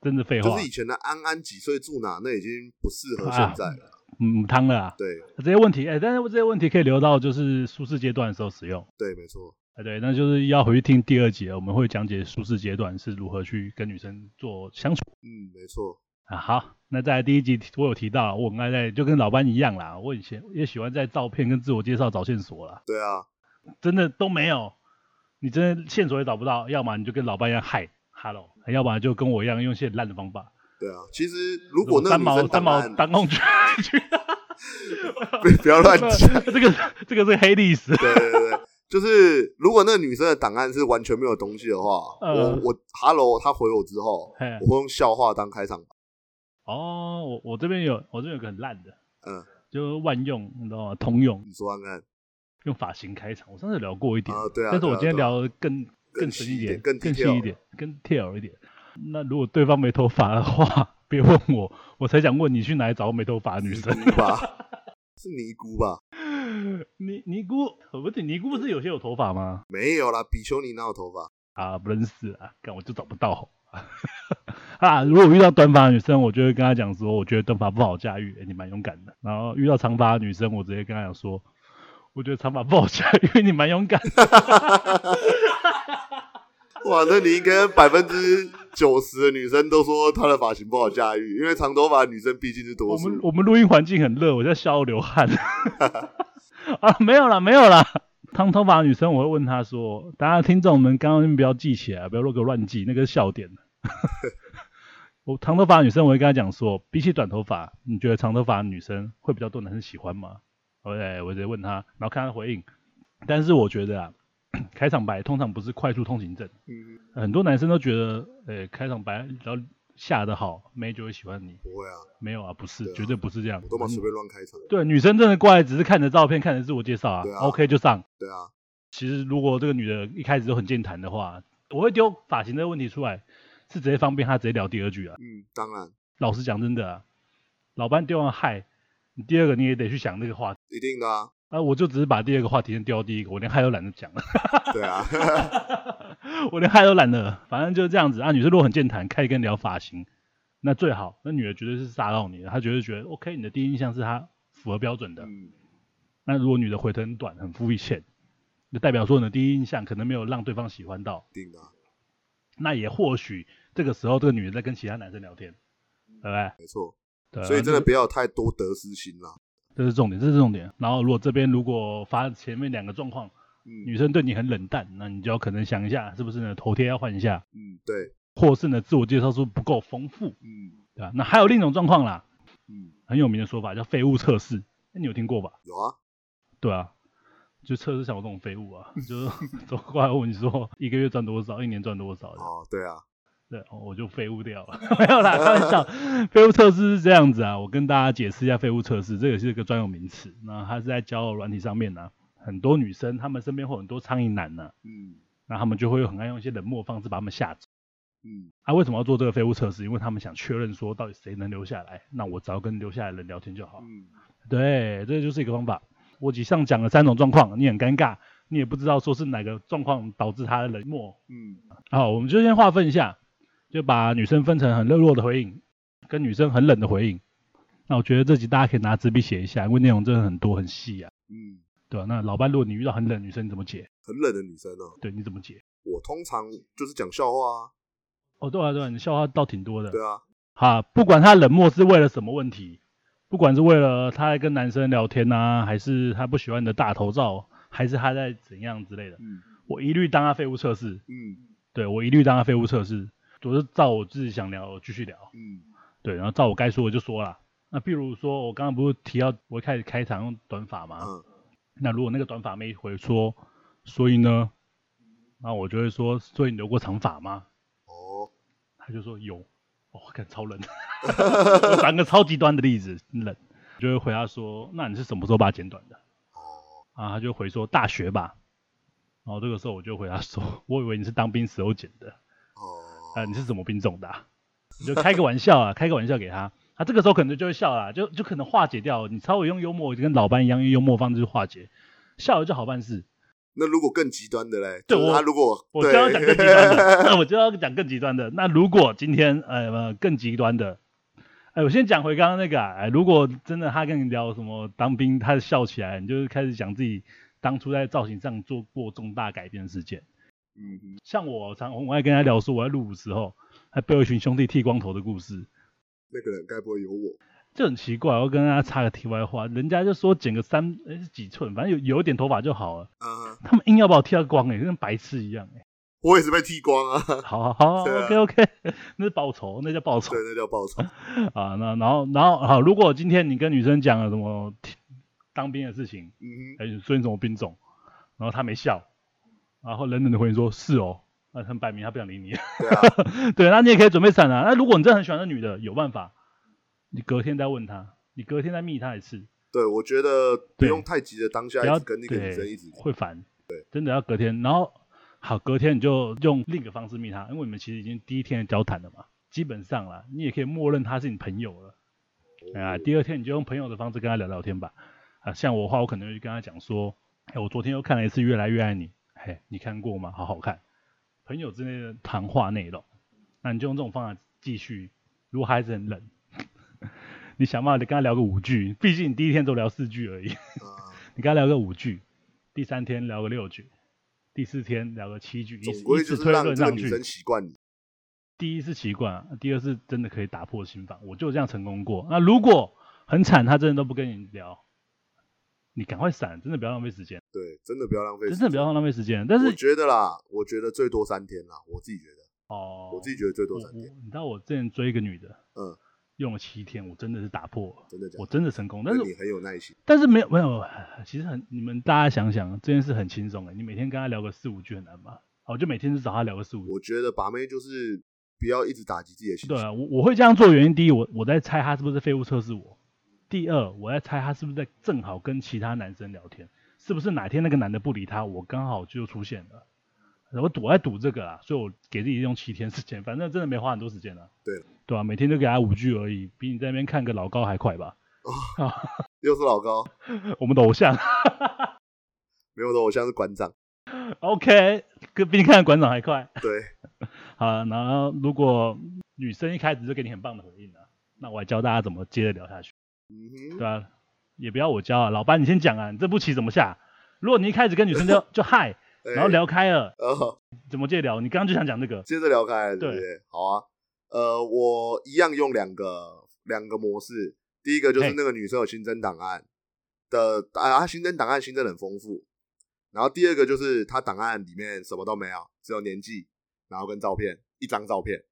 [SPEAKER 1] 真的废话
[SPEAKER 2] 就是，以前的安安几岁住哪，那已经不适合
[SPEAKER 1] 啊
[SPEAKER 2] 现在了。
[SPEAKER 1] 嗯，汤了啊。
[SPEAKER 2] 对
[SPEAKER 1] 这些问题，哎，但是这些问题可以留到就是舒适阶段的时候使用。
[SPEAKER 2] 对，没错。
[SPEAKER 1] 哎，对，那就是要回去听第二节，我们会讲解舒适阶段是如何去跟女生做相处
[SPEAKER 2] 嗯，没错。
[SPEAKER 1] 啊。好，那在第一集我有提到，我很爱在就跟老班一样啦，我以前也喜欢在照片跟自我介绍找线索啦，
[SPEAKER 2] 对啊，
[SPEAKER 1] 真的都没有，你真的线索也找不到，要么你就跟老班一样嗨 hello，要么就跟我一样用一些烂的方法，
[SPEAKER 2] 对啊。其实如果那个
[SPEAKER 1] 三
[SPEAKER 2] 女生
[SPEAKER 1] 毛三毛
[SPEAKER 2] 档案，
[SPEAKER 1] 当工具，(laughs)
[SPEAKER 2] 不不要乱讲。(laughs)
[SPEAKER 1] 这个这个是黑历史。
[SPEAKER 2] 对对对，就是如果那个女生的档案是完全没有东西的话，
[SPEAKER 1] 呃
[SPEAKER 2] 我我 hello，她回我之后，我会用笑话当开场白。
[SPEAKER 1] 哦，我我这边有我这边有个很烂的，
[SPEAKER 2] 嗯，
[SPEAKER 1] 就万用，你知道吗？通用
[SPEAKER 2] 你说看看。
[SPEAKER 1] 用发型开场，我上次有聊过一点，
[SPEAKER 2] 啊，对啊。
[SPEAKER 1] 但是我今天聊的更
[SPEAKER 2] 更
[SPEAKER 1] 深一
[SPEAKER 2] 点更
[SPEAKER 1] 更细一点，更 detail 一点。那如果对方没头发的话，别问我，我才想问你去哪里找没头发的女生。
[SPEAKER 2] 吧？(laughs) 是尼姑吧？(laughs)
[SPEAKER 1] 尼尼姑，不是尼姑，不是有些有头发吗？
[SPEAKER 2] 没有啦，比丘尼哪有头发？
[SPEAKER 1] 啊，不认识啊，看我就找不到。(laughs) 啊，如果遇到短发的女生，我就会跟她讲说，我觉得短发不好驾驭，哎、你蛮勇敢的。然后遇到长发的女生，我直接跟她讲说，我觉得长发不好驾驭，你蛮勇敢的。
[SPEAKER 2] 哇，那你应该百分之九十的女生都说她的发型不好驾驭，因为长头发的女生毕竟是多
[SPEAKER 1] 我们
[SPEAKER 2] 数。
[SPEAKER 1] 我们录音环境很热，我在笑流汗。(laughs) 啊，没有啦，没有啦。烫头发的女生，我会问她说：“大家听众们，刚刚先不要记起来，不要乱给我乱记，那个是笑点。(laughs) ”我长头发的女生，我会跟她讲说，比起短头发，你觉得长头发的女生会比较多男生喜欢吗？我对，我直接问她，然后看她回应。但是我觉得啊，(clears throat) 开场白通常不是快速通行证，
[SPEAKER 2] 嗯，
[SPEAKER 1] 很多男生都觉得，呃、开场白只要下得好，妹就会喜欢你。
[SPEAKER 2] 不会啊，
[SPEAKER 1] 没有啊，不是，绝对不是这样。
[SPEAKER 2] 我都嘛随便乱开场。
[SPEAKER 1] 对，女生真的过来只是看着照片，看着自我介绍啊
[SPEAKER 2] 对啊
[SPEAKER 1] o k 就上。
[SPEAKER 2] 对啊，
[SPEAKER 1] 其实如果这个女的一开始就很健谈的话，我会丢发型这个问题出来，是直接方便她直接聊第二句啊。
[SPEAKER 2] 嗯，当然
[SPEAKER 1] 老实讲，真的啊，老班丢完嗨，你第二个你也得去想那个话题
[SPEAKER 2] 一定的啊，
[SPEAKER 1] 啊。我就只是把第二个话题先丢到第一个，我连嗨都懒得讲了，(laughs)
[SPEAKER 2] 对啊，(laughs)
[SPEAKER 1] 我连嗨都懒得，反正就是这样子啊。女生如果很健谈，开始跟你聊发型，那最好，那女的绝对是杀到你的，她绝对觉得 OK，你的第一印象是她符合标准的。
[SPEAKER 2] 嗯，
[SPEAKER 1] 那如果女的回头很短，很敷衍，就代表说你的第一印象可能没有让对方喜欢到。
[SPEAKER 2] 定的啊，
[SPEAKER 1] 那也或许这个时候这个女的在跟其他男生聊天，对不对？
[SPEAKER 2] 没错。
[SPEAKER 1] 对啊
[SPEAKER 2] 所以真的不要太多得失心啦。
[SPEAKER 1] 这是重点，这是重点。然后如果这边如果发前面两个状况，
[SPEAKER 2] 嗯
[SPEAKER 1] 女生对你很冷淡，那你就要可能想一下，是不是呢？头贴要换一下，
[SPEAKER 2] 嗯，对，
[SPEAKER 1] 或是呢自我介绍是不够丰富，
[SPEAKER 2] 嗯
[SPEAKER 1] 对吧？那还有另一种状况啦，
[SPEAKER 2] 嗯，
[SPEAKER 1] 很有名的说法叫废物测试，那你有听过吧？
[SPEAKER 2] 有啊，
[SPEAKER 1] 对啊，就测试像我这种废物啊，(laughs) 就是走过来问你说一个月赚多少，一年赚多少的，
[SPEAKER 2] 哦，对啊，
[SPEAKER 1] 对，哦我就废物掉了，(laughs) 没有啦，开玩笑。废物测试是这样子啊，我跟大家解释一下废物测试，这也是一个专有名词，那它是在交友软体上面呢、很多女生她们身边会有很多苍蝇男呢、
[SPEAKER 2] 嗯
[SPEAKER 1] 那他们就会很爱用一些冷漠方式把他们吓走。
[SPEAKER 2] 嗯
[SPEAKER 1] 啊，为什么要做这个废物测试？因为他们想确认说到底谁能留下来，那我只要跟留下来的人聊天就好。
[SPEAKER 2] 嗯，
[SPEAKER 1] 对，这就是一个方法。我以上讲了三种状况，你很尴尬，你也不知道说是哪个状况导致他的冷漠。
[SPEAKER 2] 嗯
[SPEAKER 1] 好，我们就先划分一下，就把女生分成很热络的回应，跟女生很冷的回应。那我觉得这集大家可以拿纸笔写一下，因为内容真的很多很细啊，
[SPEAKER 2] 嗯，
[SPEAKER 1] 对吧、那老班，如果你遇到很冷的女生，你怎么解？
[SPEAKER 2] 很冷的女生哦，
[SPEAKER 1] 对，你怎么解？
[SPEAKER 2] 我通常就是讲笑话啊，
[SPEAKER 1] 哦，对啊，对啊，你笑话倒挺多的。
[SPEAKER 2] 对啊，
[SPEAKER 1] 好，不管他冷漠是为了什么问题，不管是为了他在跟男生聊天啊，还是他不喜欢你的大头照，还是他在怎样之类的，
[SPEAKER 2] 嗯
[SPEAKER 1] 我一律当他废物测试。
[SPEAKER 2] 嗯
[SPEAKER 1] 对我一律当他废物测试，我是照我自己想聊，我继续聊。
[SPEAKER 2] 嗯
[SPEAKER 1] 对，然后照我该说的就说了。那譬如说，我刚刚不是提到我一开始开场用短发吗？
[SPEAKER 2] 嗯
[SPEAKER 1] 那如果那个短发妹回说，所以呢，那我就会说，所以你留过长发吗？
[SPEAKER 2] 哦，
[SPEAKER 1] 他就说有，哦，看超冷，(laughs) 我讲个超极端的例子，冷，就会回答说，那你是什么时候把它剪短的？
[SPEAKER 2] 哦，
[SPEAKER 1] 啊，他就回说大学吧。然后这个时候我就回答说，我以为你是当兵时候剪的，
[SPEAKER 2] 哦，
[SPEAKER 1] 啊，你是什么兵种的、啊？你就开个玩笑啊，开个玩笑给他，他这个时候可能就会笑啦，就就可能化解掉。你稍微用幽默，就跟老班一样，用幽默方式去化解，笑了就好办事。
[SPEAKER 2] 那如果更极端的嘞，
[SPEAKER 1] 对我
[SPEAKER 2] 就是他如果
[SPEAKER 1] 我就要讲更极端的，(laughs) 那我就要讲更极端的。那如果今天呃呃更极端的，哎，我先讲回刚刚那个啊，哎，如果真的他跟你聊什么当兵，他笑起来，你就开始讲自己当初在造型上做过重大改变的事件。
[SPEAKER 2] 嗯哼，
[SPEAKER 1] 像我常我爱跟他聊说我在入伍时候，还被我一群兄弟剃光头的故事，
[SPEAKER 2] 那个人该不会有我？
[SPEAKER 1] 就很奇怪。我跟大家插个题外话，人家就说剪个三哎是几寸，反正有有一点头发就好了，
[SPEAKER 2] 嗯哼，
[SPEAKER 1] 他们硬要把我剃到光哎、跟白痴一样哎、
[SPEAKER 2] 我也是被剃光啊，
[SPEAKER 1] 好好好
[SPEAKER 2] 啊，(laughs)
[SPEAKER 1] OK OK，(laughs) 那是报仇，那叫报仇
[SPEAKER 2] 对，那叫报仇。(laughs)
[SPEAKER 1] 啊。那然后然后好，如果今天你跟女生讲了什么当兵的事情，
[SPEAKER 2] 嗯
[SPEAKER 1] 哎，说你什么兵种，然后她没笑，然后冷冷的回你说是哦，那很摆明他不想理你。
[SPEAKER 2] 哼，对啊，(laughs)
[SPEAKER 1] 对，那你也可以准备闪啊。那如果你真的很喜欢那女的，有办法，你隔天再问她，你隔天再密她一次，
[SPEAKER 2] 对，我觉得不用太急的当下
[SPEAKER 1] 不要
[SPEAKER 2] 跟那个女生
[SPEAKER 1] 对
[SPEAKER 2] 一直
[SPEAKER 1] 会烦。
[SPEAKER 2] 对，
[SPEAKER 1] 真的要隔天，然后好隔天你就用另一个方式密她，因为你们其实已经第一天的交谈了嘛，基本上啦，你也可以默认她是你朋友了。哎呀，第二天你就用朋友的方式跟她聊聊天吧。啊，像我的话，我可能会跟他讲说，哎，我昨天又看了一次《越来越爱你》，嘿，你看过吗？好好看。朋友之间的谈话内容，那你就用这种方法继续。如果孩子很冷，(laughs) 你想办法跟他聊个五句，毕竟你第一天都聊四句而已，
[SPEAKER 2] 啊，
[SPEAKER 1] 你跟他聊个五句，第三天聊个六句，第四天聊个七句，以
[SPEAKER 2] 总归
[SPEAKER 1] 以此推论上去。第一是习惯啊，第二是真的可以打破心防，我就这样成功过。那如果很惨，他真的都不跟你聊，你赶快闪，真的不要浪费时间，
[SPEAKER 2] 对，真的不要浪费。
[SPEAKER 1] 真的不要浪费时间。但是
[SPEAKER 2] 我
[SPEAKER 1] 是
[SPEAKER 2] 觉得啦，我觉得最多三天啦，我自己觉得，
[SPEAKER 1] 哦，
[SPEAKER 2] 我自己觉得最多
[SPEAKER 1] 我我
[SPEAKER 2] 三天。
[SPEAKER 1] 你知道我之前追一个女的，
[SPEAKER 2] 嗯，
[SPEAKER 1] 用了七天，我真的是打破了，
[SPEAKER 2] 真的假的？
[SPEAKER 1] 真的成功。但是
[SPEAKER 2] 你很有耐心。
[SPEAKER 1] 但是没有没有，其实很你们大家想想，这件事很轻松哎，你每天跟她聊个四五句很难吗？好，就每天就找她聊个四五句。
[SPEAKER 2] 我觉得把妹就是不要一直打击自己的心。
[SPEAKER 1] 对啊，我我会这样做原因，第一，我我在猜她是不是废物测试我；第二，我在猜他是不是在正好跟其他男生聊天，是不是哪天那个男的不理他，我刚好就出现了。我赌在赌这个啊，所以我给自己用七天时间，反正真的没花很多时间啊。
[SPEAKER 2] 对
[SPEAKER 1] 对啊，每天就给他五句而已，比你在那边看个老高还快吧？
[SPEAKER 2] 又是老高，(laughs)
[SPEAKER 1] 我们的偶像
[SPEAKER 2] 没有的，我像是馆长。
[SPEAKER 1] ，OK，跟比你看的馆长还快。
[SPEAKER 2] 对，(laughs)
[SPEAKER 1] 好，然后如果女生一开始就给你很棒的回应了、那我还教大家怎么接着聊下去，
[SPEAKER 2] 嗯哼，
[SPEAKER 1] 对啊、也不要我教啊，老班你先讲啊，你这步棋怎么下？如果你一开始跟女生就 (laughs) 就嗨，然后
[SPEAKER 2] 哎，
[SPEAKER 1] 聊开了，
[SPEAKER 2] 呃，
[SPEAKER 1] 怎么接着聊？你刚刚就想讲这个，
[SPEAKER 2] 接着聊开了，对不
[SPEAKER 1] 对。
[SPEAKER 2] 对？好啊，呃，我一样用两个两个模式，第一个就是那个女生有新增档案的，啊，她新增档案新增很丰富，然后第二个就是她档案里面什么都没有，只有年纪，然后跟照片，一张照片。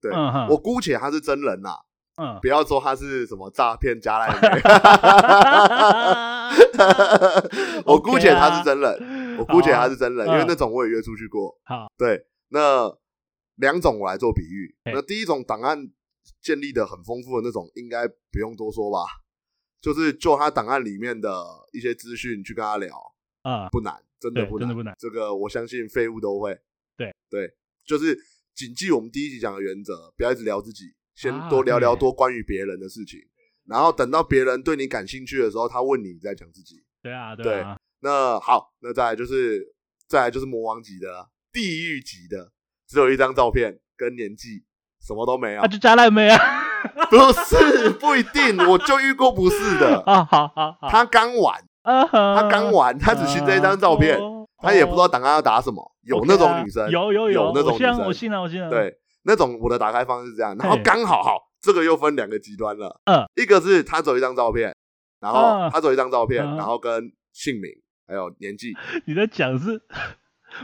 [SPEAKER 2] 对，
[SPEAKER 1] 嗯
[SPEAKER 2] 我姑且她是真人呐、
[SPEAKER 1] 嗯，
[SPEAKER 2] 不要说他是什么诈骗加赖妹，(laughs) 我姑且他是真人，我姑且他是真人，因为
[SPEAKER 1] 嗯
[SPEAKER 2] 那种我也约出去过。
[SPEAKER 1] 好，
[SPEAKER 2] 对，那两种我来做比喻。那第一种档案建立的很丰富的那种，应该不用多说吧？就是就他档案里面的一些资讯去跟他聊，
[SPEAKER 1] 啊，
[SPEAKER 2] 不难，真的不难，
[SPEAKER 1] 真的不难
[SPEAKER 2] 这个我相信废物都会。
[SPEAKER 1] 对
[SPEAKER 2] 对，就是谨记我们第一集讲的原则，不要一直聊自己，先
[SPEAKER 1] 啊
[SPEAKER 2] 多聊聊多关于别人的事情，然后等到别人对你感兴趣的时候，他问你，你再讲自己。
[SPEAKER 1] 对啊，
[SPEAKER 2] 对
[SPEAKER 1] 对啊，
[SPEAKER 2] 那好，那再来就是再来就是魔王级的了，地狱级的，只有一张照片跟年纪，什么都没有
[SPEAKER 1] 啊，。就加赖妹啊，
[SPEAKER 2] 不是不一定，我就遇过不是的。
[SPEAKER 1] 啊，好好好，
[SPEAKER 2] 他刚玩，
[SPEAKER 1] 啊，
[SPEAKER 2] 他刚玩，他只新增一张照片，
[SPEAKER 1] 哦
[SPEAKER 2] 他也不知道档案要打什么。有那种女生
[SPEAKER 1] 有有
[SPEAKER 2] 有那种
[SPEAKER 1] 我信啊
[SPEAKER 2] 女生
[SPEAKER 1] 我信了，我信了，，
[SPEAKER 2] 对，那种我的打开方式是这样，然后刚好好，这个又分两个极端了。
[SPEAKER 1] 嗯，
[SPEAKER 2] 一个是他走一张照片，然后
[SPEAKER 1] 嗯
[SPEAKER 2] 他走一张照片，
[SPEAKER 1] 嗯。
[SPEAKER 2] 然后跟姓名还有年纪，(laughs)
[SPEAKER 1] 你在讲是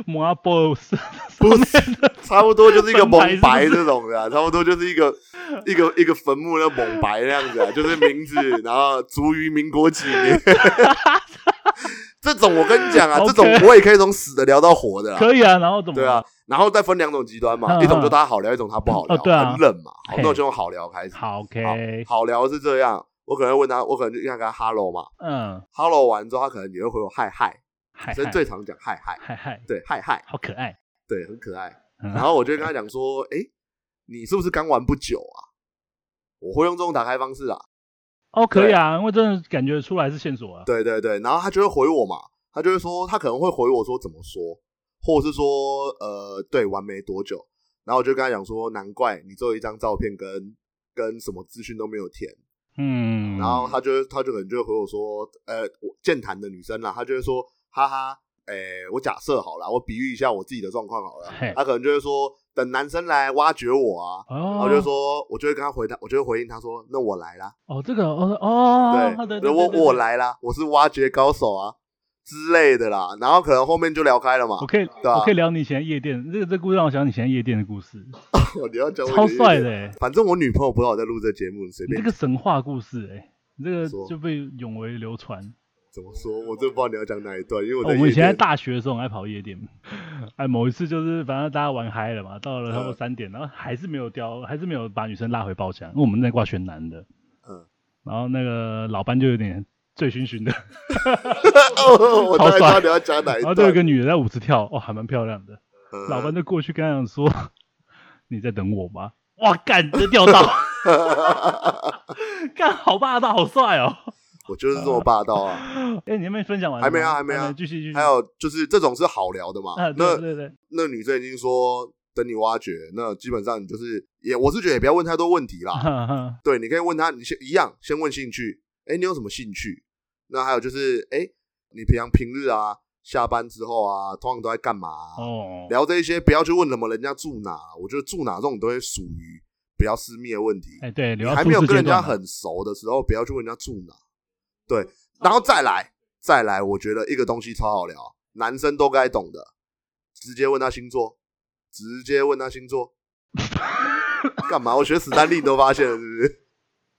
[SPEAKER 1] 摩阿波斯，
[SPEAKER 2] 不是，差不多就是一个蒙白这种的啊，差不多就是一个一个一个坟墓的蒙白那样子啊，就是名字，(laughs) 然后卒于民国几年。(laughs) 这种我跟你讲啊，这种我也可以从死的聊到活的啊。
[SPEAKER 1] 可以啊，然后怎么？
[SPEAKER 2] 对啊，，然后再分两种极端嘛，
[SPEAKER 1] 嗯
[SPEAKER 2] 一种就他好聊，一种他不好聊，
[SPEAKER 1] 哦对啊
[SPEAKER 2] 很冷嘛。好，那我就用好聊开始。
[SPEAKER 1] 好
[SPEAKER 2] 好
[SPEAKER 1] ，OK，
[SPEAKER 2] 好聊是这样，我可能问他，我可能就跟他 hello 嘛
[SPEAKER 1] 嗯
[SPEAKER 2] ，，hello 完之后，他可能也会回我嗨嗨，所以最常讲嗨嗨，
[SPEAKER 1] 嗨嗨，
[SPEAKER 2] 对嗨嗨，
[SPEAKER 1] 好可爱，
[SPEAKER 2] 对，很可爱。
[SPEAKER 1] 嗯
[SPEAKER 2] 然后我就跟他讲说，哎、你是不是刚玩不久啊？我会用这种打开方式啊。
[SPEAKER 1] 哦，可以啊，因为真的感觉出来是线索啊。
[SPEAKER 2] 对对对，然后他就会回我嘛，他就会说，他可能会回我说怎么说，或者是说，呃，对，玩没多久，然后我就跟他讲说，难怪你最后一张照片跟跟什么资讯都没有填，
[SPEAKER 1] 嗯，
[SPEAKER 2] 然后他就他就可能就会回我说，呃，我健谈的女生啦，他就会说，哈哈，诶，我假设好了，我比喻一下我自己的状况好了，他可能就会说，等男生来挖掘我啊，然
[SPEAKER 1] 哦，
[SPEAKER 2] 后就说，我就会跟他回答，我就会回应他说，那我来啦。
[SPEAKER 1] 哦，这个哦哦，对
[SPEAKER 2] 对，我我，来啦，我是挖掘高手啊之类的啦，然后可能后面就聊开了嘛
[SPEAKER 1] 我。可以我可以聊你以前夜店，这个这故事让我想起以前夜店的故事，(laughs)
[SPEAKER 2] 你要讲我
[SPEAKER 1] 超帅的欸，
[SPEAKER 2] 反正我女朋友不知道我在录这节目，随便
[SPEAKER 1] 你这个神话故事哎，你这个就被永为流传。
[SPEAKER 2] 怎么说，我真的不知道你要讲哪一段，因为我在
[SPEAKER 1] 哦我们以前在大学的时候很爱跑夜店，(laughs) 哎，某一次就是反正大家玩嗨了嘛，到了差不多
[SPEAKER 2] 嗯。
[SPEAKER 1] 三点，然后还是没有叼，还是没有把女生拉回包厢，因为我们那挂选男的，
[SPEAKER 2] 嗯，
[SPEAKER 1] 然后那个老班就有点醉醺醺的，(laughs)
[SPEAKER 2] 哦，
[SPEAKER 1] 超帅。
[SPEAKER 2] 道你要讲哪一段。
[SPEAKER 1] 然后就有一个女的在舞池跳，哦，还蛮漂亮的，
[SPEAKER 2] 嗯。
[SPEAKER 1] 老班就过去跟他讲说：“你在等我吗？”哇，干，这钓到，(laughs) 干，好霸道，好帅哦！
[SPEAKER 2] 我就是这么霸道啊。(laughs)
[SPEAKER 1] 哎，你还没分享完？
[SPEAKER 2] 还没啊还没啊
[SPEAKER 1] 继续继续。
[SPEAKER 2] 还有就是这种是好聊的嘛
[SPEAKER 1] 啊，，
[SPEAKER 2] 那
[SPEAKER 1] 对对对，
[SPEAKER 2] 那女生已经说等你挖掘，那基本上你就是也，我是觉得也不要问太多问题啦。(laughs)
[SPEAKER 1] 哈哈
[SPEAKER 2] 对，你可以问他，你先一样，先问兴趣。哎，你有什么兴趣？那还有就是，哎，你平常平日啊，下班之后啊，通常都在干嘛啊、
[SPEAKER 1] 哦，
[SPEAKER 2] 聊这一些，不要去问什么人家住哪。我觉得住哪这种都会属于比较私密的问题。
[SPEAKER 1] 哎，对，
[SPEAKER 2] 你
[SPEAKER 1] 聊
[SPEAKER 2] 还没有跟人家很熟的时候，不要去问人家住哪。对，然后再来，再来，我觉得一个东西超好聊，男生都该懂的，直接问他星座，直接问他星座。干嘛？我学史丹利你都发现了，是不是？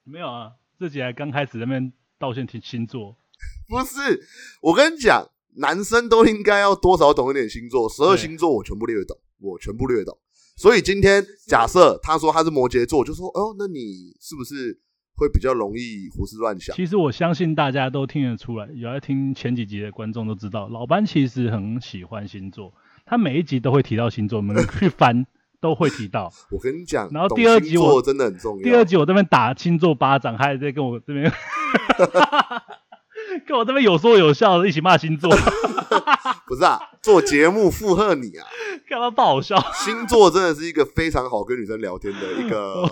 [SPEAKER 1] 没有啊，自己还刚开始在那边道歉提星座，(laughs)
[SPEAKER 2] 不是，我跟你讲，男生都应该要多少懂一点星座，十二星座我全部略懂，我全部略懂。所以今天假设他说他是摩羯座，我就说哦，那你是不是会比较容易胡思乱想？
[SPEAKER 1] 其实我相信大家都听得出来，有在听前几集的观众都知道，老班其实很喜欢星座，他每一集都会提到星座，我们去翻 (laughs) 都会提到。
[SPEAKER 2] 我跟你讲，
[SPEAKER 1] 然后第二集我
[SPEAKER 2] 真的很重要。
[SPEAKER 1] 第二集我这边打星座巴掌，他还在跟我这边，(laughs) 跟我这边有说有笑的一起骂星座，(laughs)
[SPEAKER 2] 不是啊，做节目附和你啊，
[SPEAKER 1] 干嘛不好笑？
[SPEAKER 2] 星座真的是一个非常好跟女生聊天的一个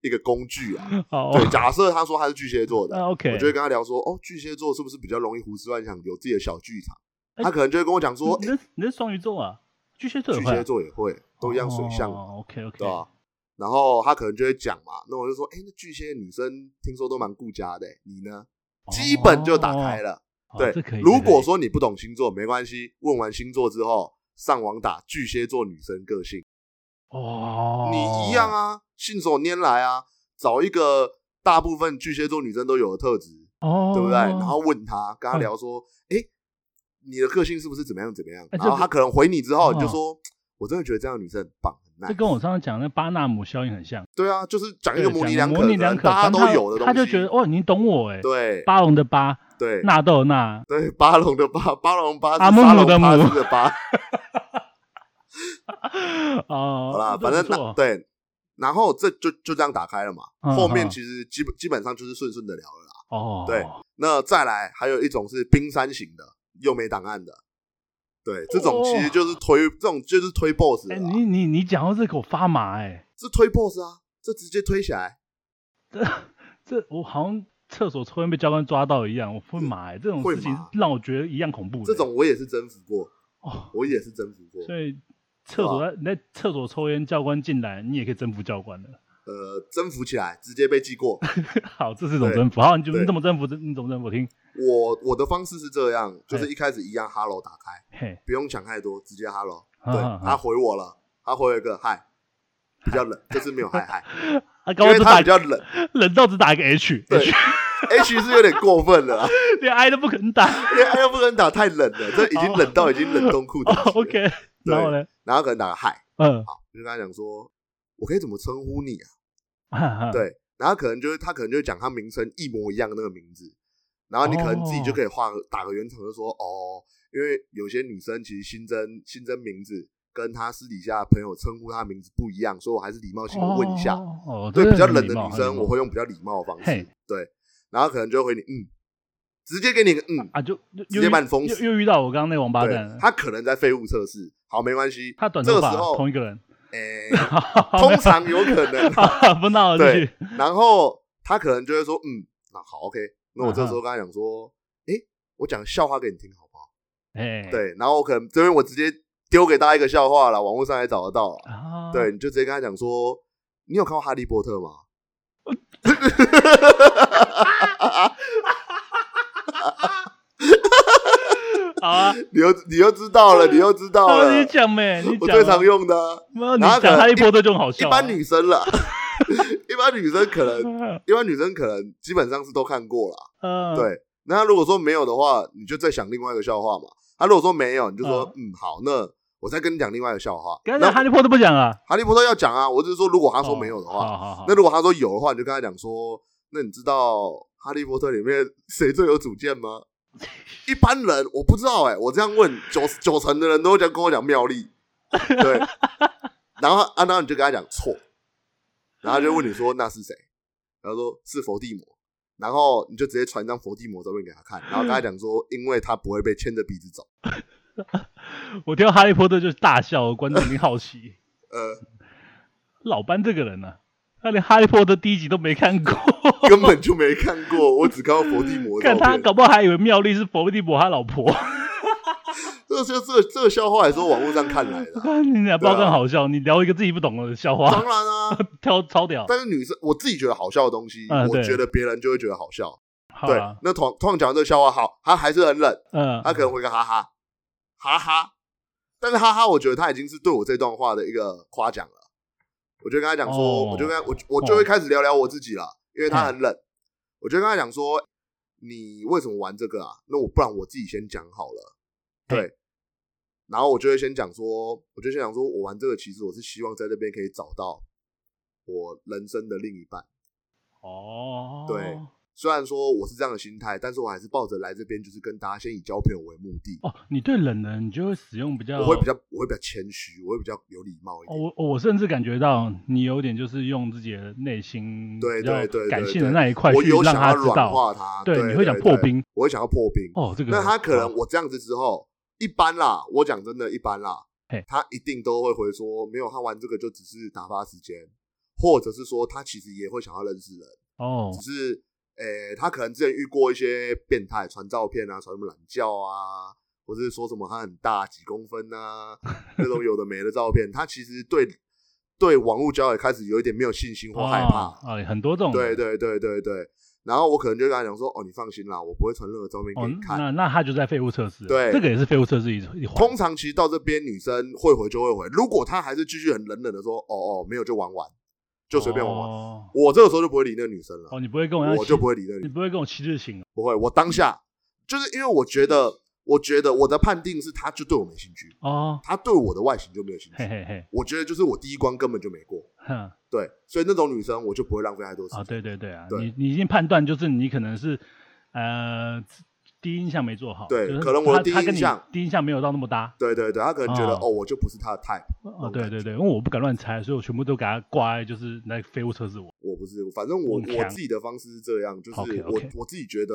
[SPEAKER 2] 一个工具啊。
[SPEAKER 1] 好，
[SPEAKER 2] 对，假设他说他是巨蟹座的，我就会跟他聊说，哦，巨蟹座是不是比较容易胡思乱想，有自己的小剧场？
[SPEAKER 1] 哎
[SPEAKER 2] 他可能就会跟我讲说，
[SPEAKER 1] 你是你是双鱼座啊，巨蟹座也
[SPEAKER 2] 巨蟹座也会，都一样水象，
[SPEAKER 1] 哦，OK OK，
[SPEAKER 2] 对吧？然后他可能就会讲嘛，那我就说，哎，那巨蟹女生听说都蛮顾家的，你呢？基本就打开了。对。如果说你不懂星座，没关系，问完星座之后，上网打巨蟹座女生个性，
[SPEAKER 1] 哦，
[SPEAKER 2] 你一样啊，信手拈来啊，找一个大部分巨蟹座女生都有的特质，
[SPEAKER 1] 哦，
[SPEAKER 2] 对不对？然后问他，跟他
[SPEAKER 1] 嗯
[SPEAKER 2] 聊说，哎、你的个性是不是怎么样怎么样？然后他可能回你之后，就说，我真的觉得这样的女生很棒，很
[SPEAKER 1] 这
[SPEAKER 2] nice。
[SPEAKER 1] 跟我上次讲的巴纳姆效应很像，
[SPEAKER 2] 对啊，就是讲一
[SPEAKER 1] 对
[SPEAKER 2] 个模棱两可，
[SPEAKER 1] 模棱两可，
[SPEAKER 2] 大家都
[SPEAKER 1] 反正
[SPEAKER 2] 有的东西。
[SPEAKER 1] 他就觉得哦，你懂我哎，
[SPEAKER 2] 对
[SPEAKER 1] 巴龙的巴，
[SPEAKER 2] 对
[SPEAKER 1] 纳豆的纳，
[SPEAKER 2] 对，巴龙的巴，巴龙巴是
[SPEAKER 1] 阿姆的姆
[SPEAKER 2] 的巴。(laughs)
[SPEAKER 1] 哦，
[SPEAKER 2] 好啦，反正对，然后这就就这样打开了嘛。
[SPEAKER 1] 嗯
[SPEAKER 2] 后面
[SPEAKER 1] 嗯
[SPEAKER 2] 其实基本基本上就是顺顺的聊了啦。
[SPEAKER 1] 哦，
[SPEAKER 2] 对那再来还有一种是冰山型的，又没档案的。对，这种其实就是推，这种就是推 boss
[SPEAKER 1] 哎，
[SPEAKER 2] 啦，
[SPEAKER 1] 你你你讲到这个我发麻哎，
[SPEAKER 2] 这推 boss 啊，这直接推起来。(laughs)
[SPEAKER 1] 这我好像厕所抽烟被教官抓到一样，我会麻哎，这种事情
[SPEAKER 2] 会
[SPEAKER 1] 让我觉得一样恐怖的。
[SPEAKER 2] 这种我也是征服过，
[SPEAKER 1] 哦，
[SPEAKER 2] 我也是征服过。
[SPEAKER 1] 所以厕所在你在厕所抽烟，教官进来，你也可以征服教官的。
[SPEAKER 2] 呃，征服起来，直接被记过。(laughs)
[SPEAKER 1] 好，这是一种征服。好，你就
[SPEAKER 2] 对
[SPEAKER 1] 你怎么征服？你怎么征服？听。
[SPEAKER 2] 我我的方式是这样，就是
[SPEAKER 1] 哎
[SPEAKER 2] 一开始一样，hello 打开，
[SPEAKER 1] 嘿，
[SPEAKER 2] 不用想太多，直接 hello。对他回我了，他回了一个嗨，比较冷，这次没有嗨嗨，
[SPEAKER 1] 啊，
[SPEAKER 2] 因为他比较冷
[SPEAKER 1] 冷到只打一个 H，
[SPEAKER 2] 对
[SPEAKER 1] H
[SPEAKER 2] 是有点过分了啊，(laughs)
[SPEAKER 1] 连 I 都不肯打。
[SPEAKER 2] 连 I 都不肯打太冷了，这已经冷到已经冷冻裤子
[SPEAKER 1] 哦。，OK，然后呢？
[SPEAKER 2] 然后可能打个嗨，
[SPEAKER 1] 嗯，
[SPEAKER 2] 好，就跟他讲说，我可以怎么称呼你啊？(laughs) 对，然后可能就是他可能就讲他名称一模一样的那个名字，然后你可能自己就可以画个打个圆场，就说哦，因为有些女生其实新增新增名字，跟他私底下朋友称呼他名字不一样，所以我还是礼貌性的问一下。
[SPEAKER 1] 哦，哦
[SPEAKER 2] 对比较冷的女生，我会用比较礼貌的方式，对，然后可能就会回你嗯，直接给你个嗯，
[SPEAKER 1] 啊，就就
[SPEAKER 2] 直接把你封
[SPEAKER 1] 又
[SPEAKER 2] 死
[SPEAKER 1] 又遇到我刚刚那王八
[SPEAKER 2] 对
[SPEAKER 1] 蛋，，
[SPEAKER 2] 他可能在废物测试，好没关系，
[SPEAKER 1] 他短头发
[SPEAKER 2] 这个时候
[SPEAKER 1] 同一个人，(laughs)
[SPEAKER 2] 诶，(laughs) 通常有可能，
[SPEAKER 1] 不闹
[SPEAKER 2] 对。然后他可能就会说嗯，那好 OK，那我这时候
[SPEAKER 1] 嗯
[SPEAKER 2] 跟他讲说，诶，我讲笑话给你听好不好？
[SPEAKER 1] 哎，
[SPEAKER 2] 对，然后我可能这边我直接丢给大家一个笑话了，网络上也找得到对，你就直接跟他讲说，你有看过《哈利波特》吗？(laughs) (laughs)
[SPEAKER 1] 好啊，
[SPEAKER 2] 你又你又知道了，你又知道了，
[SPEAKER 1] 你讲呗？你讲啊，
[SPEAKER 2] 我最常用的啊、
[SPEAKER 1] 没有，你讲哈利波特就很好
[SPEAKER 2] 一
[SPEAKER 1] 笑啊。
[SPEAKER 2] 般女生啦，(laughs) 一般女生可能，
[SPEAKER 1] 嗯，
[SPEAKER 2] 一般女生可能基本上是都看过了。
[SPEAKER 1] 嗯，
[SPEAKER 2] 对，那如果说没有的话，你就再想另外一个笑话嘛。他、如果说没有，你就说
[SPEAKER 1] 嗯
[SPEAKER 2] 嗯好，那我再跟你讲另外一个笑话。
[SPEAKER 1] 刚
[SPEAKER 2] 那
[SPEAKER 1] 才哈利波特不讲啊。
[SPEAKER 2] 哈利波特要讲啊，我只是说如果他说没有的话，那如果他说有的话，你就跟他讲说，那你知道哈利波特里面谁最有主见吗？(laughs) 一般人我不知道哎、我这样问九九成的人都会讲跟我讲妙丽，(laughs) 对，然后啊，然后你就跟他讲错，然后他就问你说那是谁？然后说是伏地魔，然后你就直接传一张伏地魔照片给他看，(laughs) 然后跟他讲说，因为他不会被牵着鼻子走，
[SPEAKER 1] 我听到哈利波特就是大笑，观众一定好奇，
[SPEAKER 2] 呃，
[SPEAKER 1] 老班这个人呢、他连哈利波特第一集都没看过，(laughs)
[SPEAKER 2] 根本就没看过，我只看到伏地魔的
[SPEAKER 1] 看他。搞不好还以为妙丽是伏地魔他老婆，(laughs)
[SPEAKER 2] 这个这个这个笑话也是网络上看来的啊、(laughs)
[SPEAKER 1] 你俩不知道更好笑，你聊一个自己不懂的笑话当，
[SPEAKER 2] 然啊，
[SPEAKER 1] 超超屌，
[SPEAKER 2] 但是女生我自己觉得好笑的东西，
[SPEAKER 1] 嗯
[SPEAKER 2] 我觉得别人就会觉得好笑。对那同同样讲这个笑话好，他还是很冷，
[SPEAKER 1] 嗯，
[SPEAKER 2] 他可能会个哈哈哈哈，但是哈哈，我觉得他已经是对我这段话的一个夸奖了。我就跟他讲说，
[SPEAKER 1] 哦
[SPEAKER 2] 我就跟他我我就会开始聊聊我自己了，因为他很冷，我就跟他讲说，你为什么玩这个啊？那我不然我自己先讲好了，对。然后我就会先讲说，我就先讲说我玩这个，其实我是希望在这边可以找到我人生的另一半。
[SPEAKER 1] 哦，
[SPEAKER 2] 对虽然说我是这样的心态，但是我还是抱着来这边就是跟大家先以交朋友为目的。
[SPEAKER 1] 哦，你对冷人你就会使用比较，
[SPEAKER 2] 我会比较我会比较谦虚，我会比较有礼貌一
[SPEAKER 1] 哦，
[SPEAKER 2] 点。
[SPEAKER 1] 我我甚至感觉到你有点就是用自己的内心
[SPEAKER 2] 对对对对
[SPEAKER 1] 感性的那一块
[SPEAKER 2] 我有
[SPEAKER 1] 去让
[SPEAKER 2] 想要软
[SPEAKER 1] 他知道，
[SPEAKER 2] 化他，
[SPEAKER 1] 对
[SPEAKER 2] 对，
[SPEAKER 1] 你会想破冰
[SPEAKER 2] 我会想要破冰。
[SPEAKER 1] 哦，这个
[SPEAKER 2] 那他可能我这样子之后，一般啦，我讲真的，一般啦
[SPEAKER 1] 嘿，
[SPEAKER 2] 他一定都会回说，没有，他玩这个就只是打发时间，或者是说他其实也会想要认识人，
[SPEAKER 1] 哦
[SPEAKER 2] 只是，诶、他可能之前遇过一些变态传照片啊，传什么懒觉啊，或者是说什么他很大几公分啊，那种有的没的照片，他其实对对网络交友开始有一点没有信心或害怕。
[SPEAKER 1] 哦啊，很多这种
[SPEAKER 2] 对对对对对，然后我可能就跟他讲说，哦，你放心啦，我不会传任何照片
[SPEAKER 1] 哦
[SPEAKER 2] 给你，看。
[SPEAKER 1] 那那他就在废物测试，
[SPEAKER 2] 对
[SPEAKER 1] 这个也是废物测试一一环，
[SPEAKER 2] 通常其实到这边女生会回就会回，如果他还是继续很冷冷的说，哦哦，没有就玩玩，就随便玩玩。
[SPEAKER 1] 哦。
[SPEAKER 2] 我这个时候就不会理那个女生了，
[SPEAKER 1] 哦，你不会跟我一样
[SPEAKER 2] 我就不会理那个女
[SPEAKER 1] 你不会跟我七日情哦。
[SPEAKER 2] 不会，我当下就是因为我觉得，我觉得我的判定是，她就对我没兴趣，
[SPEAKER 1] 哦，
[SPEAKER 2] 她对我的外形就没有兴趣。
[SPEAKER 1] 嘿嘿嘿，
[SPEAKER 2] 我觉得就是我第一关根本就没过，
[SPEAKER 1] 哼。
[SPEAKER 2] 对，所以那种女生我就不会浪费太多时
[SPEAKER 1] 啊，
[SPEAKER 2] 间。
[SPEAKER 1] 对对对啊，
[SPEAKER 2] 对。
[SPEAKER 1] 你你已经判断就是你可能是呃第一印象没做好，就是
[SPEAKER 2] 对可能我第一印象
[SPEAKER 1] 第一印象没有到那么搭，
[SPEAKER 2] 对对对，他可能觉得
[SPEAKER 1] 哦
[SPEAKER 2] 哦，我就不是他的 type，
[SPEAKER 1] 哦，对对对，因为我不敢乱猜，所以我全部都给他挂在就是来废物测试我。
[SPEAKER 2] 我不是，反正我我自己的方式是这样，就是我我自己觉得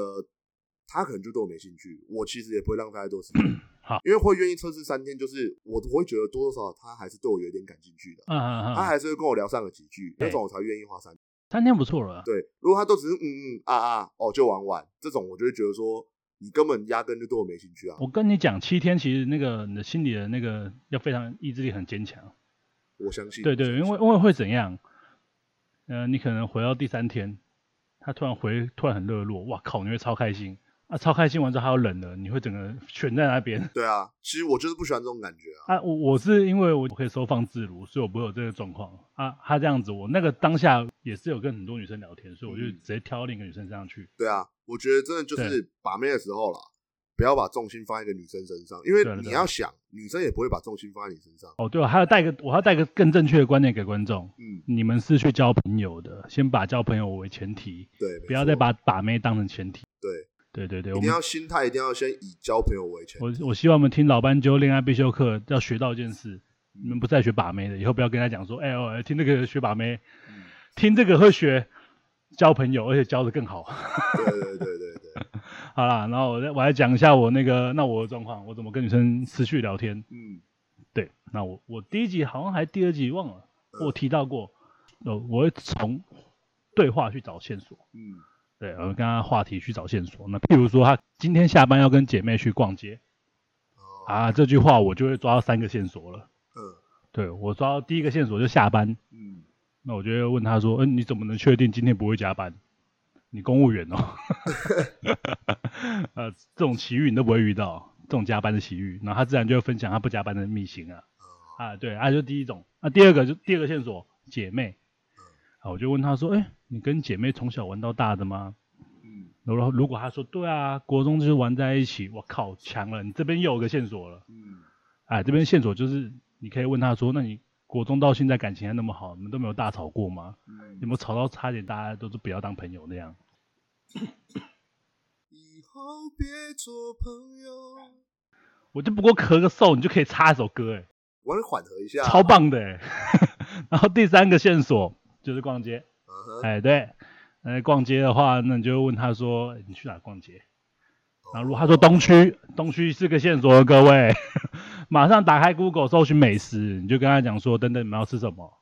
[SPEAKER 2] 他可能就对我没兴趣，我其实也不会浪费太多时间。
[SPEAKER 1] 好
[SPEAKER 2] 因为会愿意测试三天，就是我我会觉得多多少少他还是对我有一点感兴趣的，
[SPEAKER 1] 嗯嗯嗯，
[SPEAKER 2] 他还是会跟我聊上个几句，
[SPEAKER 1] 对
[SPEAKER 2] 那种我才愿意花三天。
[SPEAKER 1] 三天不错了，
[SPEAKER 2] 对，如果他都只是嗯嗯啊啊哦就玩玩，这种我就会觉得说你根本压根就对我没兴趣啊。
[SPEAKER 1] 我跟你讲，七天其实那个你的心理的那个要非常意志力很坚强。
[SPEAKER 2] 我相信，
[SPEAKER 1] 对对，因为因为会怎样？呃，你可能回到第三天，他突然回突然很热络，哇靠，你会超开心啊！超开心完之后他又冷了，你会整个悬在那边
[SPEAKER 2] 对啊，其实我就是不喜欢这种感觉啊。(laughs)
[SPEAKER 1] 啊！我我是因为我可以收放自如，所以我不会有这个状况啊。他这样子，我那个当下也是有跟很多女生聊天，所以我就
[SPEAKER 2] 嗯
[SPEAKER 1] 直接挑另一个女生上去。
[SPEAKER 2] 对啊，我觉得真的就是把妹的时候啦，不要把重心放在一个女生身上，因为你要想，女生也不会把重心放在你身上。
[SPEAKER 1] 哦，对了，还要带个我还要带个更正确的观念给观众。
[SPEAKER 2] 嗯，
[SPEAKER 1] 你们是去交朋友的，先把交朋友为前提，
[SPEAKER 2] 对，
[SPEAKER 1] 不要再把把妹当成前提。
[SPEAKER 2] 对，
[SPEAKER 1] 对对对，
[SPEAKER 2] 一定
[SPEAKER 1] 我们
[SPEAKER 2] 要心态，一定要先以交朋友为前。
[SPEAKER 1] 我我希望我们听老班鸠恋爱必修课要学到一件事：你们不是在学把妹的，以后不要跟他讲说，哎、我听这个学把妹，
[SPEAKER 2] 嗯
[SPEAKER 1] 听这个会学交朋友，而且交的更好。
[SPEAKER 2] 对对对对对，(laughs)
[SPEAKER 1] 好啦，然后我再我来讲一下我那个那我的状况，我怎么跟女生持续聊天。
[SPEAKER 2] 嗯
[SPEAKER 1] 对，那我我第一集好像还第二集忘了，我提到过，呃，我会从对话去找线索。
[SPEAKER 2] 嗯
[SPEAKER 1] 对，我跟他话题去找线索。那譬如说，他今天下班要跟姐妹去逛街
[SPEAKER 2] 哦
[SPEAKER 1] 啊，这句话我就会抓到三个线索了。
[SPEAKER 2] 嗯
[SPEAKER 1] 对我抓到第一个线索就下班，
[SPEAKER 2] 嗯
[SPEAKER 1] 那我就会问他说：“嗯、你怎么能确定今天不会加班？你公务员哦。(laughs) ”呃，这种奇遇你都不会遇到，这种加班的奇遇，然后他自然就会分享他不加班的秘辛啊。啊，对，啊，就第一种。那、第二个就第二个线索，姐妹。啊，我就问他说：“哎、你跟姐妹从小玩到大的吗？”
[SPEAKER 2] 嗯
[SPEAKER 1] 然后如果他说对啊，国中就是玩在一起，我靠，强了！你这边又有个线索了。
[SPEAKER 2] 嗯
[SPEAKER 1] 哎，这边线索就是你可以问他说，那你国中到现在感情还那么好，你们都没有大吵过吗？
[SPEAKER 2] 嗯
[SPEAKER 1] 有没有吵到差点大家都是不要当朋友那样？
[SPEAKER 2] 以后别做朋友，
[SPEAKER 1] 我就不过咳个嗽，你就可以插一首歌，哎，
[SPEAKER 2] 我来缓和一下，
[SPEAKER 1] 超棒的哎。(laughs) 然后第三个线索就是逛街，哎对，那逛街的话，那你就问他说哎你去哪逛街？然后如果他说东区，东区是个线索哦，各位，马上打开 Google 搜寻美食，你就跟他讲说，等等你们要吃什么？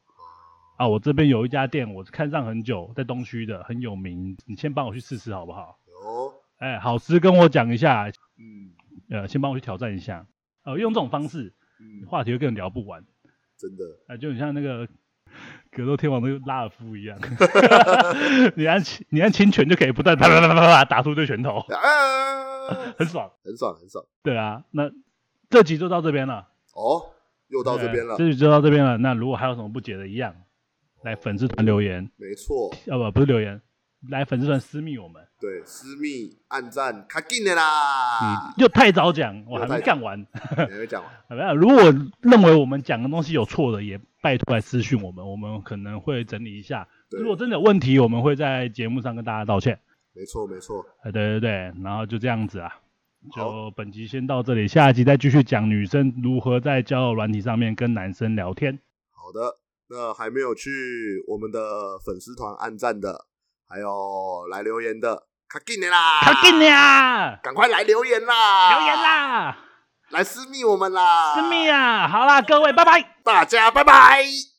[SPEAKER 1] 啊，我这边有一家店，我看上很久，在东区的，很有名，你先帮我去试试好不好？
[SPEAKER 2] 有，
[SPEAKER 1] 哎，好吃跟我讲一下，
[SPEAKER 2] 嗯。
[SPEAKER 1] 呃，先帮我去挑战一下，呃，用这种方式，
[SPEAKER 2] 嗯，
[SPEAKER 1] 话题会更聊不完，
[SPEAKER 2] 真的，
[SPEAKER 1] 啊、就很像那个 (laughs) 格斗天王的拉尔夫一样，(laughs) 你按侵你按侵拳就可以不断啪啪啪啪啪啪打出一堆拳头，
[SPEAKER 2] 啊，
[SPEAKER 1] 很爽。
[SPEAKER 2] 很爽很爽，
[SPEAKER 1] 对啊，那这集就到这边了。
[SPEAKER 2] 哦，又到这边了。
[SPEAKER 1] 对，这集就到这边了。那如果还有什么不解的，一样。来粉丝团留言，
[SPEAKER 2] 没错，
[SPEAKER 1] 要不不是留言，来粉丝团私密我们。
[SPEAKER 2] 对，私密暗赞，卡进的啦，
[SPEAKER 1] 你又太早讲，我还没干完。
[SPEAKER 2] 还没讲完，(laughs)
[SPEAKER 1] 如果认为我们讲的东西有错的，也拜托来私讯我们，我们可能会整理一下。如果真的有问题，我们会在节目上跟大家道歉。
[SPEAKER 2] 没错没错，
[SPEAKER 1] 哎，对对对，然后就这样子啊，
[SPEAKER 2] 好
[SPEAKER 1] 就本集先到这里，下一集再继续讲女生如何在交友软体上面跟男生聊天。
[SPEAKER 2] 好的，那还没有去我们的粉丝团按赞的，还有来留言的，卡紧的啦，
[SPEAKER 1] 卡紧呀，
[SPEAKER 2] 赶快来留言啦，
[SPEAKER 1] 留言，啦，
[SPEAKER 2] 来私密我们啦，
[SPEAKER 1] 私密啊！好啦，各位，拜拜。
[SPEAKER 2] 大家拜拜。